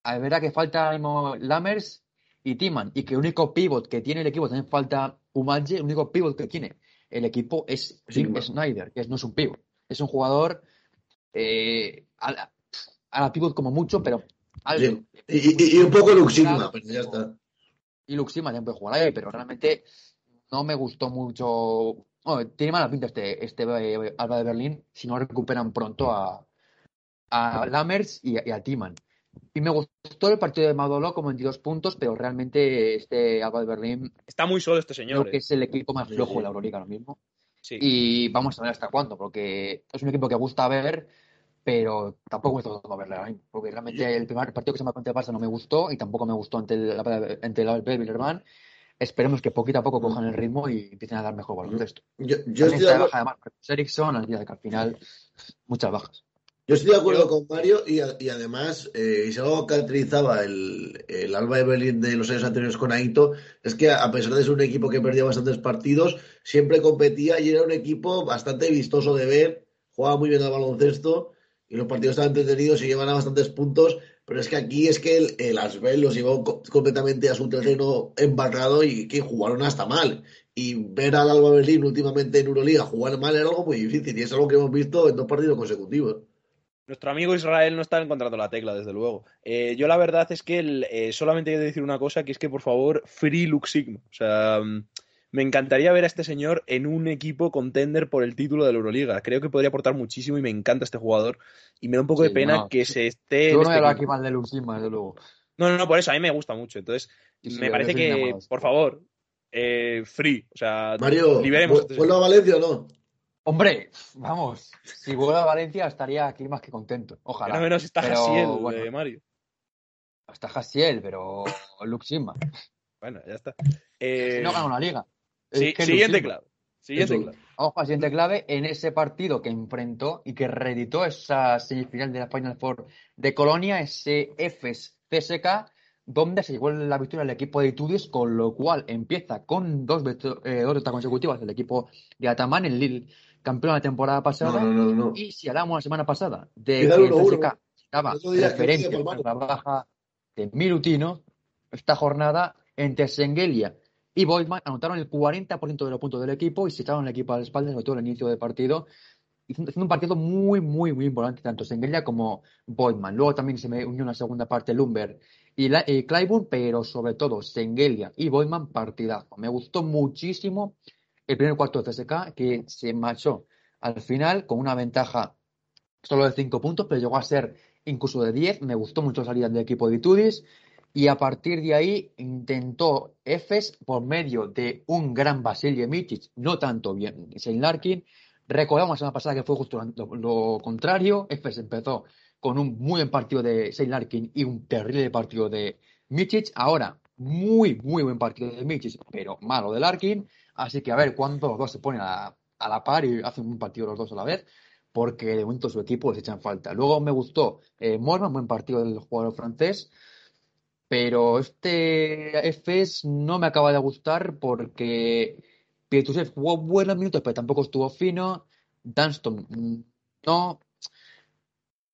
a ver, que falta Lammers y Timan, y que el único pivot que tiene el equipo también falta Umaje, el único pivot que tiene el equipo es Jim Sigma. Snyder, que no es un pivot, es un jugador eh, a, la, a la pivot como mucho, pero alto. Sí. Y, y- y un poco Luxigma, pero ya está. Y Luxima también puede jugar ahí, pero realmente no me gustó mucho. Bueno, tiene mala pinta este, este eh, Alba de Berlín si no recuperan pronto a, a Lammers y a Timan. Y me gustó el partido de Madolo con 22 puntos, pero realmente este Alba de Berlín Está muy solo este creo señor. que eh. es el equipo más flojo de la Euroliga ahora mismo. Sí. Y vamos a ver hasta cuándo, porque es un equipo que gusta ver, pero tampoco me está gustando verle ahora mismo, porque realmente el primer partido que se me ante el Barça no me gustó y tampoco me gustó ante el, ante el Albert Villerman. Esperemos que poquito a poco cojan el ritmo y empiecen a dar mejor baloncesto. Yo, yo estoy de de baja además Ericsson, al día de que al final muchas bajas. Yo estoy de acuerdo con Mario y, a- y además, eh, y si algo caracterizaba el, el Alba de Berlín de los años anteriores con Aito, es que a pesar de ser un equipo que perdía bastantes partidos, siempre competía y era un equipo bastante vistoso de ver, jugaba muy bien al baloncesto y los partidos estaban entretenidos y llevan a bastantes puntos, pero es que aquí es que el, el Asbel los llevó co- completamente a su terreno embarrado y que jugaron hasta mal. Y ver al Alba Berlín últimamente en Euroliga jugar mal era algo muy difícil y es algo que hemos visto en dos partidos consecutivos. Nuestro amigo Israel no está encontrando la tecla, desde luego. Eh, yo la verdad es que el- eh, solamente he de decir una cosa, que es que por favor, free Lux Sigma. O sea, mm, me encantaría ver a este señor en un equipo contender por el título de la Euroliga. Creo que podría aportar muchísimo y me encanta este jugador. Y me da un poco Sí, de pena no, que se esté... Yo en no este aquí mal de Luxima, desde luego. No, no, no, por eso a mí me gusta mucho. Entonces, Sí, me parece que, enamorado. por favor, eh, free. O sea, Mario, liberemos a ¿vu- este ¿vuelve a señor. Valencia o no? Hombre, vamos, si vuelve a Valencia estaría aquí más que contento. Ojalá. Al menos está Pero, bueno. eh, Mario. Está Jassiel, pero Luke Sigma. Bueno, ya está. Eh, No gana una liga. sí, siguiente clave. Siguiente clave. Ojo, al siguiente clave, en ese partido que enfrentó y que reeditó esa semifinal de la Final Four de Colonia, ese FS CSK, donde se llevó la victoria el equipo de Itudis, con lo cual empieza con dos, eh, dos consecutivas del equipo de Ataman, el Lille campeón la temporada pasada. no, no, no. Y si hablamos la semana pasada de que el 1-1. CSK referencia por la baja de Milutino, esta jornada entre Sengelia y Boydman anotaron el 40% de los puntos del equipo y se echaron el equipo a la espalda, sobre todo al inicio del partido, haciendo un partido muy, muy, muy importante, tanto Sengelia como Boydman. Luego también se me unió en la segunda parte Lumber y, la, y Clyburn, pero sobre todo Sengelia y Boydman, partidazo. Me gustó muchísimo el primer cuarto de CSK, que se marchó al final con una ventaja solo de 5 puntos, pero llegó a ser incluso de 10. Me gustó mucho la salida del equipo de Itudis. Y a partir de ahí intentó Efes por medio de un gran Basilio Mitic, no tanto bien Shane Larkin. Recordamos la semana pasada que fue justo lo, lo contrario. Efes empezó con un muy buen partido de Shane Larkin y un terrible partido de Mitic. Ahora, muy, muy buen partido de Mitic, pero malo de Larkin. Así que a ver cuándo los dos se ponen a, a la par y hacen un partido los dos a la vez porque de momento su equipo les echan falta. Luego me gustó eh, buen partido del jugador francés, pero este FS no me acaba de gustar porque Pietrushev jugó buenos minutos, pero tampoco estuvo fino. Dunston mm, no.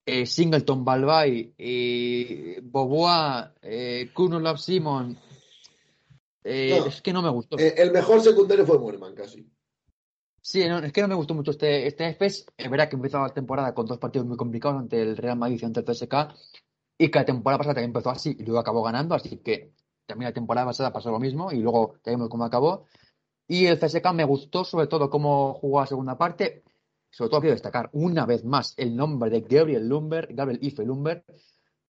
Eh, Singleton, Balbay, eh, Bobois, eh, Simon. Eh, No. Es que no me gustó. Eh, el mejor secundario fue Muerman, casi. Sí, no, es que no me gustó mucho este, este FS. Es verdad que empezó la temporada con dos partidos muy complicados ante el Real Madrid y ante el CSK. Y que la temporada pasada también empezó así y luego acabó ganando. Así que también la temporada pasada pasó lo mismo y luego ya vimos cómo acabó. Y el CSK me gustó sobre todo cómo jugó la segunda parte. Sobre todo quiero destacar una vez más el nombre de Gabriel Lumber, Gabriel Ife Lumber,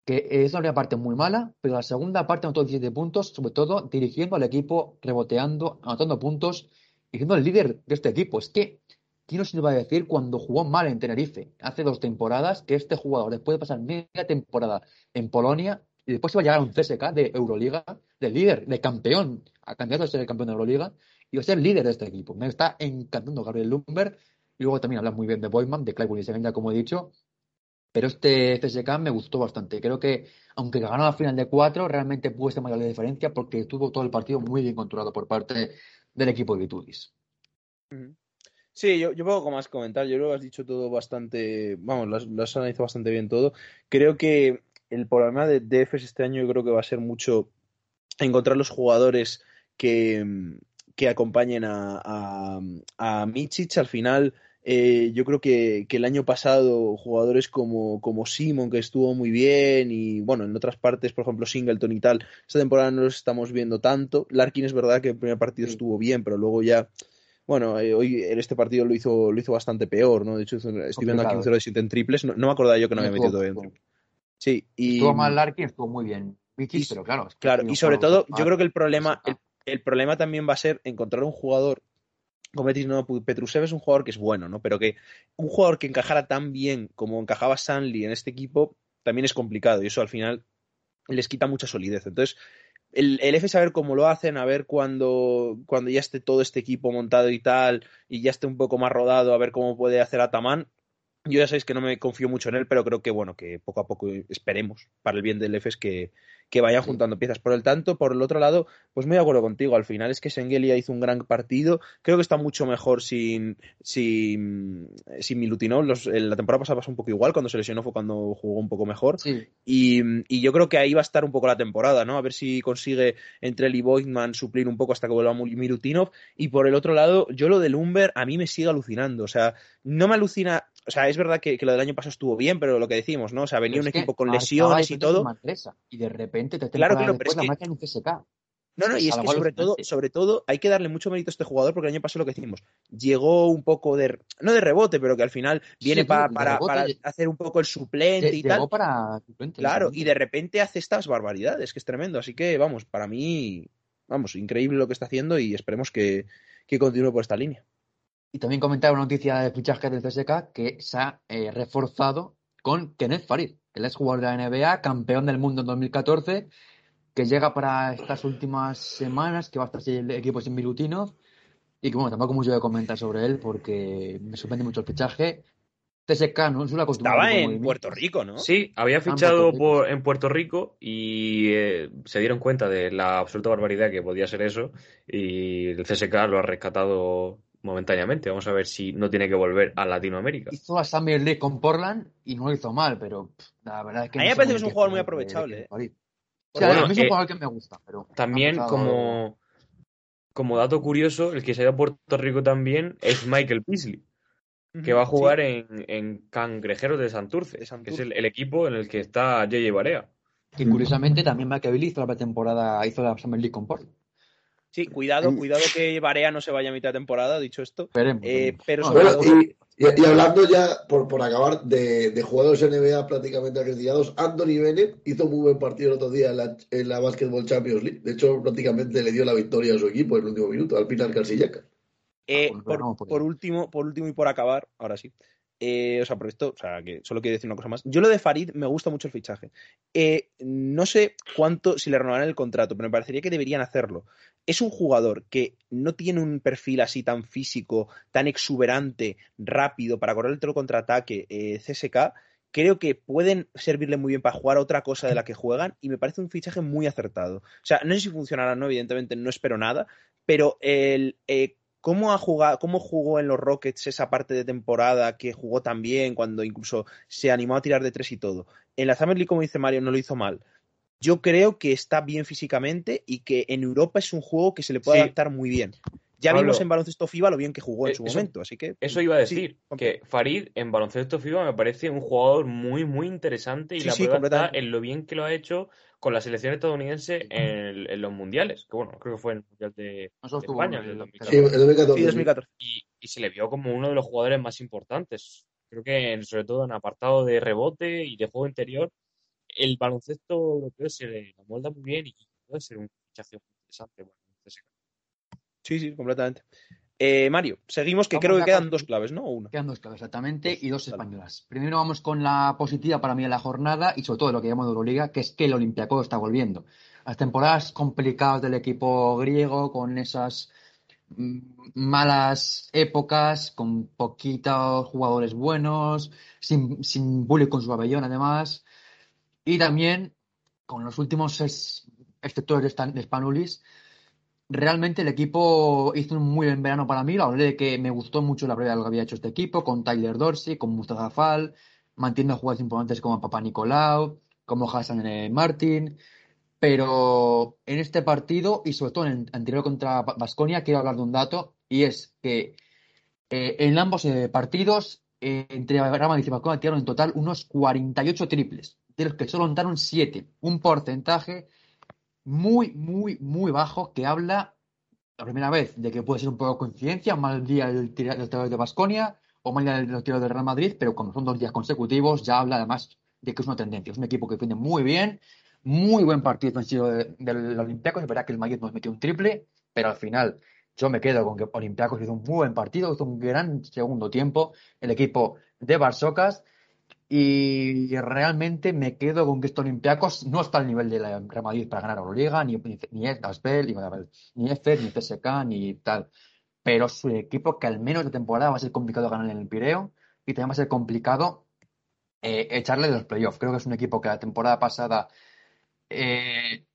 que es una parte muy mala, pero la segunda parte anotó 17 puntos, sobre todo dirigiendo al equipo, reboteando, anotando puntos y siendo el líder de este equipo. Es que, ¿quién nos iba a decir cuando jugó mal en Tenerife hace dos temporadas que este jugador, después de pasar media temporada en Polonia, y después iba a llegar a un CSK de Euroliga, de líder, de campeón, a candidato a ser el campeón de Euroliga, y va a ser líder de este equipo. Me está encantando Gabriel Lumber, y luego también habla muy bien de Boyman, de Clyburn y Segunda, como he dicho, pero este CSK me gustó bastante. Creo que, aunque ganó la final de cuatro, realmente pudo ser mayor diferencia porque estuvo todo el partido muy bien controlado por parte del equipo de Itudis. Sí, yo, yo poco más comentar. Yo creo que has dicho todo bastante. Vamos, lo has, analizado bastante bien todo. Creo que el problema de DFS este año, yo creo que va a ser mucho encontrar los jugadores que, que acompañen a, a, a Michic. Al final, eh, yo creo que, que, el año pasado jugadores como, como Simon, que estuvo muy bien, y bueno, en otras partes, por ejemplo, Singleton y tal, esta temporada no los estamos viendo tanto. Larkin es verdad que el primer partido Sí. estuvo bien, pero luego ya. Bueno, eh, hoy en este partido lo hizo, lo hizo bastante peor, ¿no? De hecho, estoy viendo aquí un Complicado. 0 de 7 en triples. No, no me acordaba yo que no había metido triples. Sí, y. Estuvo mal Larkin, estuvo muy bien. Michis, y- pero claro. es que Claro, y sobre todo, mal. yo creo que el problema, el, el problema también va a ser encontrar un jugador, decís, no, Petrusev es un jugador que es bueno, ¿no? Pero que un jugador que encajara tan bien como encajaba Sanli en este equipo también es complicado y eso al final les quita mucha solidez. Entonces, el, el F saber cómo lo hacen, a ver cuando, cuando ya esté todo este equipo montado y tal, y ya esté un poco más rodado, a ver cómo puede hacer Ataman. Yo ya sabéis que no me confío mucho en él, pero creo que bueno, que poco a poco esperemos para el bien del EFES que, que vayan Sí. juntando piezas. Por el tanto, por el otro lado, pues muy de acuerdo contigo. Al final es que Sengelia hizo un gran partido. Creo que está mucho mejor sin, sin, sin Milutinov. Los- en la temporada pasada pasó un poco igual. Cuando se lesionó fue cuando jugó un poco mejor. Sí, Y, y yo creo que ahí va a estar un poco la temporada, ¿no? A ver si consigue entre él y Boydman suplir un poco hasta que vuelva Milutinov. Y por el otro lado, yo lo del Umber a mí me sigue alucinando. O sea, no me alucina. O sea, es verdad que, que lo del año pasado estuvo bien, pero lo que decimos, ¿no? O sea, venía pero un equipo con lesiones y todo. Y de repente, tres Claro, claro, pero es la que- en un CSK. No, no, y es que sobre todo, sobre todo hay que darle mucho mérito a este jugador porque el año pasado lo que decimos, llegó un poco de, no de rebote, pero que al final viene Sí, de para, para lle- hacer un poco el suplente Lle- y tal. Llegó para suplente, Claro, y de repente hace estas barbaridades, que es tremendo. Así que, vamos, para mí, vamos, increíble lo que está haciendo y esperemos que, que continúe por esta línea. Y también comentar una noticia de fichaje del CSK que se ha eh, reforzado con Kenneth Farid, el ex jugador de la NBA, campeón del mundo en 2014, que llega para estas últimas semanas, que va a estar el equipo sin Milutinov. Y que bueno, tampoco mucho de comentar sobre él porque me sorprende mucho el fichaje. CSK no suele acostumbrar. Estaba en movimiento. Puerto Rico, ¿no? Sí, había fichado por- en Puerto Rico y eh, se dieron cuenta de la absoluta barbaridad que podía ser eso y el CSK lo ha rescatado momentáneamente. Vamos a ver si no tiene que volver a Latinoamérica. Hizo la Summer League con Portland y no lo hizo mal, pero pff, la verdad es que. A mí no me parece que es un jugador muy aprovechable, ¿eh? O Bueno, sea, a mí es un eh, jugador que me gusta, pero. También como, como dato curioso, el que se ha ido a Puerto Rico también es Michael Beasley, que va a jugar en, en Cangrejeros de Santurce, De Santurce. que es el, el equipo en el que está JJ Barea. Que curiosamente también Machiavelli hizo la pretemporada, hizo la Summer League con Portland. Sí, cuidado, cuidado que Barea no se vaya a mitad de temporada, dicho esto. Esperemos. Eh, pero sobre Bueno, todo- y, y- y hablando ya, por, por acabar, de, de jugadores NBA prácticamente acreditados, Anthony Bennett hizo muy buen partido el otro día en la, en la Basketball Champions League. De hecho, prácticamente le dio la victoria a su equipo en el último minuto, al Pinar Garcillaca. Eh, Ah, pues por, por último, por último y por acabar, ahora sí. Eh, o sea, por esto, o sea, que solo quiero decir una cosa más. Yo lo de Farid me gusta mucho el fichaje. Eh, no sé cuánto, si le renovarán el contrato, pero me parecería que deberían hacerlo. Es un jugador que no tiene un perfil así tan físico, tan exuberante, rápido para correr el contraataque eh, CSK. Creo que pueden servirle muy bien para jugar otra cosa de la que juegan y me parece un fichaje muy acertado. O sea, no sé si funcionará, no, evidentemente no espero nada, pero el, eh, ¿Cómo, ha jugado, ¿Cómo jugó en los Rockets esa parte de temporada que jugó tan bien, cuando incluso se animó a tirar de tres y todo? En la Summer como dice Mario, no lo hizo mal. Yo creo que está bien físicamente y que en Europa es un juego que se le puede Sí. adaptar muy bien. Ya Pablo, vimos en baloncesto FIBA lo bien que jugó en eh, su eso- momento, así que... Eso iba a decir, que Farid en baloncesto FIBA me parece un jugador muy, muy interesante y Sí, la sí, prueba está en lo bien que lo ha hecho con la selección estadounidense en, en los mundiales, que bueno, creo que fue en el Mundial de, España en el el- 2014. Sí, en 2014. Sí, 2014. y, y se le vio como uno de los jugadores más importantes. Creo que en- sobre todo en apartado de rebote y de juego interior, el baloncesto europeo se le amolda muy bien y puede ser un fichaje muy interesante. Bueno, CSKA. Sí, sí, completamente. Eh, Mario, seguimos, que Vamos creo que quedan dos claves, ¿no? O una. Quedan dos claves exactamente y dos vale. españolas. Primero vamos con la positiva para mí de la jornada y sobre todo de lo que llamamos de Euroliga, que es que el Olympiacos está volviendo. Las temporadas complicadas del equipo griego, con esas mm, malas épocas, con poquitos jugadores buenos, sin, sin bullying con su pabellón además, y también con los últimos es- exceptores de, Stan- de Spanulis, Realmente el equipo hizo un muy buen verano para mí. Lo hablé de que me gustó mucho la previa lo que había hecho este equipo, con Tyler Dorsey, con Mustafa Fall, manteniendo jugadores importantes como Papá Nicolau, como Hassan Martin. Pero en este partido, y sobre todo en el anterior contra Basconia, quiero hablar de un dato, y es que eh, en ambos eh, partidos, eh, entre Madrid y Basconia, tiraron en total unos 48 triples, de los que solo anotaron 7, un porcentaje muy, muy, muy bajo que habla la primera vez de que puede ser un poco coincidencia, mal día del tira- del tirador de Basconia o mal día de los tiradores de Real Madrid, pero como son dos días consecutivos, ya habla además de que es una tendencia. Es un equipo que defiende muy bien, muy buen partido defensivo de- del Olympiacos. Es verdad que el Madrid nos metió un triple, pero al final yo me quedo con que Olympiacos hizo un muy buen partido, hizo un gran segundo tiempo. El equipo de Barsocas y realmente me quedo con que estos Olympiacos no está al nivel de la Real Madrid para ganar Euroliga, ni, ni, ni Asbel, ni, Efer, ni CSK, ni tal. Pero es un equipo que al menos de temporada va a ser complicado ganar en el Pireo y también va a ser complicado eh, echarle de los playoffs. Creo que es un equipo que la temporada pasada eh,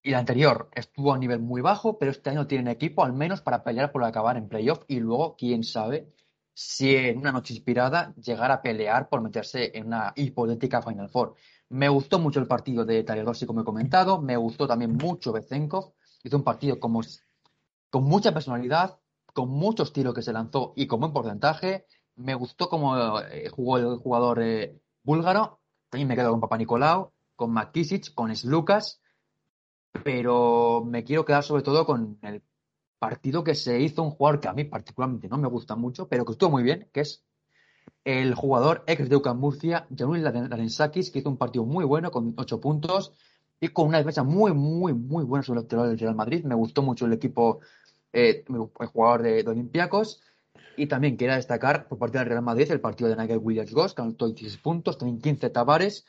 y la anterior estuvo a un nivel muy bajo, pero este año tienen equipo al menos para pelear por acabar en playoff y luego, quién sabe, si en una noche inspirada llegar a pelear por meterse en una hipotética Final Four. Me gustó mucho el partido de Dorsey, como he comentado. Me gustó también mucho Bezenkov. Hizo un partido como, con mucha personalidad, con muchos tiros que se lanzó y con buen porcentaje. Me gustó cómo eh, jugó el jugador eh, búlgaro. También me quedo con Papa Nicolau, con Makisic, con Slucas. Pero me quiero quedar sobre todo con el partido que se hizo un jugador que a mí particularmente no me gusta mucho, pero que estuvo muy bien, que es el jugador ex de UCAM Murcia, Janul Larensakis, que hizo un partido muy bueno con ocho puntos y con una defensa muy, muy, muy buena sobre el del Real Madrid. Me gustó mucho el equipo, eh, el jugador de, Olympiacos. Y también quería destacar por parte del Real Madrid el partido de Nigel Williams-Goss, que anotó 16 puntos, también 15 Tavares,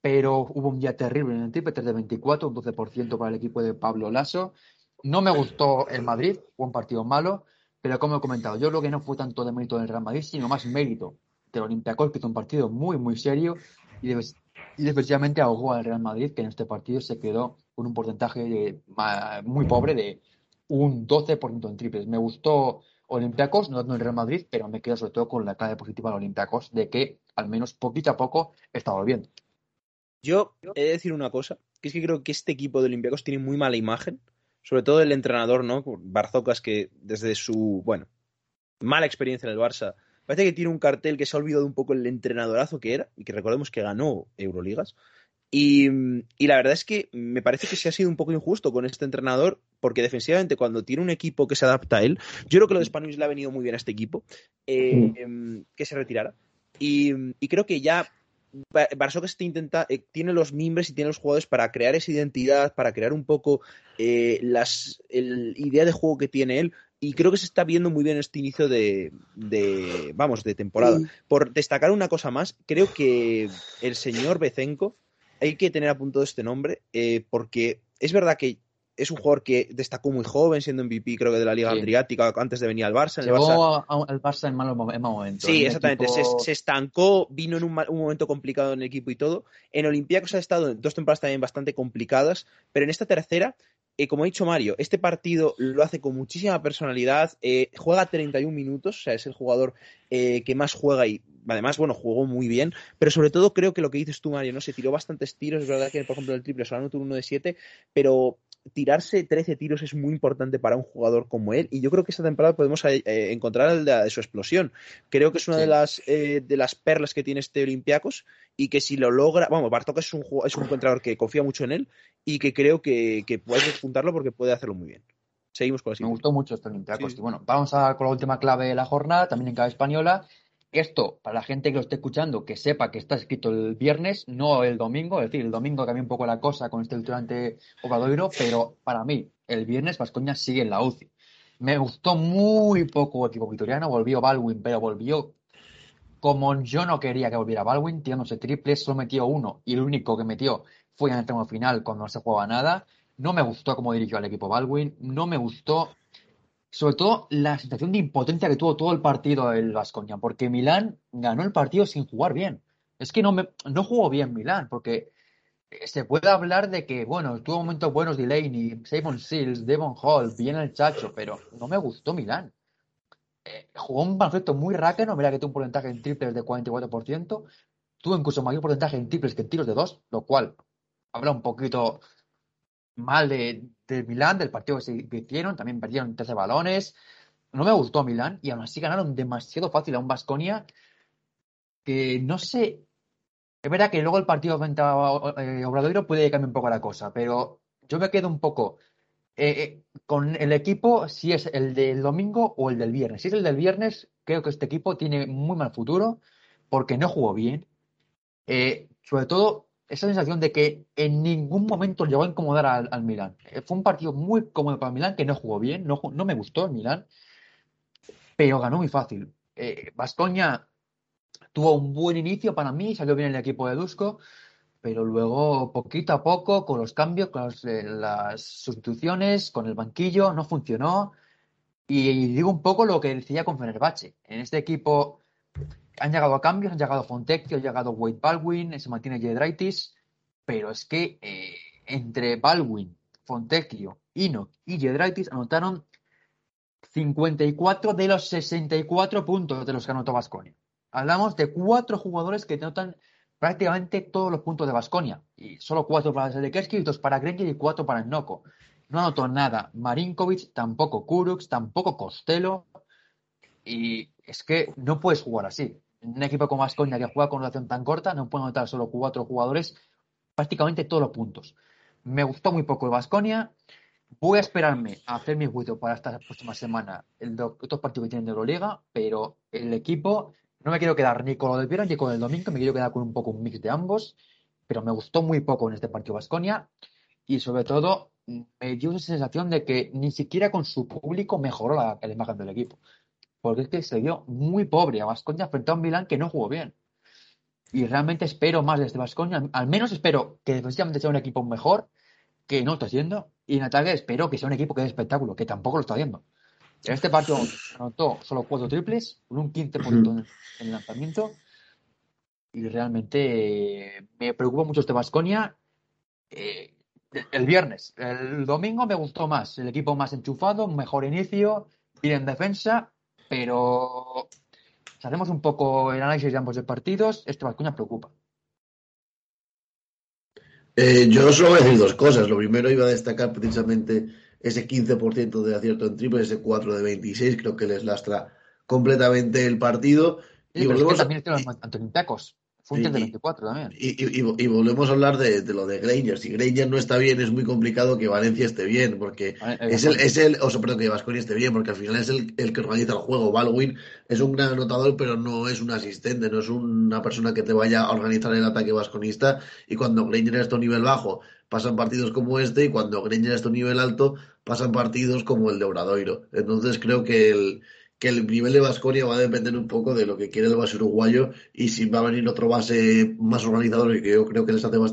pero hubo un día terrible en el triple, 3 de 24, un 12% para el equipo de Pablo Lasso. No me gustó el Madrid, fue un partido malo, pero como he comentado, yo creo que no fue tanto de mérito del Real Madrid, sino más mérito del Olympiacos, que hizo un partido muy, muy serio y, y defensivamente ahogó al Real Madrid, que en este partido se quedó con un porcentaje muy pobre de un 12% en triples. Me gustó Olympiacos, no tanto el Real Madrid, pero me quedo sobre todo con la clave positiva de Olympiacos de que al menos poquito a poco está volviendo. Yo he de decir una cosa, que es que creo que este equipo de Olympiacos tiene muy mala imagen, sobre todo el entrenador, ¿no? Barzocas, que desde su, bueno, mala experiencia en el Barça, parece que tiene un cartel que se ha olvidado un poco el entrenadorazo que era, y que recordemos que ganó Euroligas. Y, la verdad es que me parece que se ha sido un poco injusto con este entrenador, porque defensivamente, cuando tiene un equipo que se adapta a él, yo creo que lo de Spanish le ha venido muy bien a este equipo, eh, em, que se retirara. Y, y, creo que ya Barça te intenta, eh, tiene los mimbres y tiene los jugadores para crear esa identidad, para crear un poco eh, las el, idea de juego que tiene él. Y creo que se está viendo muy bien este inicio de, de vamos, de temporada. Por destacar una cosa más, creo que el señor Becenco, hay que tener apuntado este nombre, eh, porque es verdad que es un jugador que destacó muy joven, siendo MVP, creo que de la Liga Adriática, antes de venir al Barça. Llegó Barça... al Barça en mal, momento. Sí, exactamente. Se, estancó, vino en un, momento complicado en el equipo y todo. En Olympiacos ha estado en dos temporadas también bastante complicadas, pero en esta tercera, eh, como ha dicho Mario, este partido lo hace con muchísima personalidad, eh, juega 31 minutos, o sea, es el jugador eh, que más juega y además, bueno, jugó muy bien, pero sobre todo creo que lo que dices tú, Mario, ¿no? Se tiró bastantes tiros, es verdad que, por ejemplo, el triple solo anotó uno de 7, pero tirarse 13 tiros es muy importante para un jugador como él y yo creo que esta temporada podemos eh, encontrar el de, su explosión. Creo que es una de, las, eh, de las perlas que tiene este Olympiacos y que si lo logra, vamos, Bartok es un, es un entrenador que confía mucho en él y que creo que, que puede despuntarlo porque puede hacerlo muy bien. Seguimos con la Me gustó mucho este Olympiacos. Y bueno, vamos a con la última clave de la jornada, también en cada española, esto, para la gente que lo esté escuchando, que sepa que está escrito el viernes, no el domingo. Es decir, el domingo cambia un poco la cosa con este ultrante Obradoiro, pero para mí, el viernes Vascoña sigue en la UCI. Me gustó muy poco el equipo vitoriano, volvió Baldwin, pero volvió como yo no quería que volviera Baldwin, tirándose triples, solo metió uno y el único que metió fue en el tramo final cuando no se jugaba nada. No me gustó cómo dirigió al equipo Baldwin, no me gustó sobre todo la sensación de impotencia que tuvo todo el partido el Vascoña, porque Milán ganó el partido sin jugar bien. Es que no, me, no jugó bien Milán, porque eh, se puede hablar de que, bueno, tuvo momentos buenos Delaney, Simon Seals, Devon Hall, bien el Chacho, pero no me gustó Milán. Eh, jugó un baloncesto muy rácano, mira que tuvo un porcentaje en triples de 44%, tuvo incluso mayor porcentaje en triples que en tiros de dos, lo cual habla un poquito mal de, Milán, del partido que se hicieron, también perdieron 13 balones. No me gustó Milán y aún así ganaron demasiado fácil a un Basconia que no sé. Es verdad que luego el partido frente a eh, puede cambiar un poco la cosa, pero yo me quedo un poco eh, eh, con el equipo si es el del domingo o el del viernes. Si es el del viernes, creo que este equipo tiene muy mal futuro porque no jugó bien. sobre todo esa sensación de que en ningún momento llegó a incomodar al, al Milan. Eh, fue un partido muy cómodo para el Milan, que no jugó bien, no, no me gustó el Milan, pero ganó muy fácil. Eh, tuvo un buen inicio para mí, salió bien el equipo de Dusko, pero luego poquito a poco, con los cambios, con eh, las sustituciones, con el banquillo, no funcionó. Y, digo un poco lo que decía con Fenerbahce. En este equipo han llegado a cambios, han llegado Fontecchio, ha llegado Wade Baldwin, se mantiene Jedraitis, pero es que eh, entre Baldwin, Fontecchio, Enoch y Jedraitis anotaron 54 de los 64 puntos de los que anotó Vasconia. Hablamos de cuatro jugadores que anotan prácticamente todos los puntos de Vasconia. Y solo cuatro para Zedekeski, dos para Granger y cuatro para Noco. No anotó nada Marinkovic, tampoco Kuruks, tampoco Costello. Y es que no puedes jugar así un equipo como Asconia que juega con duración tan corta no puede anotar solo cuatro jugadores prácticamente todos los puntos. Me gustó muy poco el Vasconia. Voy a esperarme a hacer mi juicio para esta próxima semana el otros partidos que tienen de Euroliga, pero el equipo no me quiero quedar ni con lo del viernes ni con el domingo, me quiero quedar con un poco un mix de ambos, pero me gustó muy poco en este partido Vasconia y sobre todo me dio esa sensación de que ni siquiera con su público mejoró la, la imagen del equipo. Porque es que se vio muy pobre a Vascoña frente a un Milán que no jugó bien. Y realmente espero más de este Vascoña. Al menos espero que defensivamente sea un equipo mejor, que no lo está haciendo. Y en ataque espero que sea un equipo que dé espectáculo, que tampoco lo está haciendo. En este partido anotó solo cuatro triples, con un 15% en el lanzamiento. Y realmente eh, me preocupa mucho este Vasconia. Eh, el viernes, el domingo me gustó más. El equipo más enchufado, mejor inicio, bien en defensa, pero si hacemos un poco el análisis de ambos partidos, este Vasconia preocupa. Eh, yo solo voy a decir dos cosas. Lo primero iba a destacar precisamente ese 15% de acierto en triple, ese 4 de 26, creo que les lastra completamente el partido. y volvemos es que también a... Antonio Tacos. Fue un de 24 también. Y, y, volvemos a hablar de, de, lo de Granger. Si Granger no está bien, es muy complicado que Valencia esté bien, porque es el, es el, o sea, perdón, que Vasconia esté bien, porque al final es el, el, que organiza el juego. Baldwin es un gran anotador, pero no es un asistente, no es una persona que te vaya a organizar el ataque vasconista. Y cuando Granger está a un nivel bajo, pasan partidos como este, y cuando Granger está a un nivel alto, pasan partidos como el de Obradoiro. Entonces creo que el que el nivel de Vasconia va a depender un poco de lo que quiere el base uruguayo y si va a venir otro base más organizador que yo creo que les hace bastante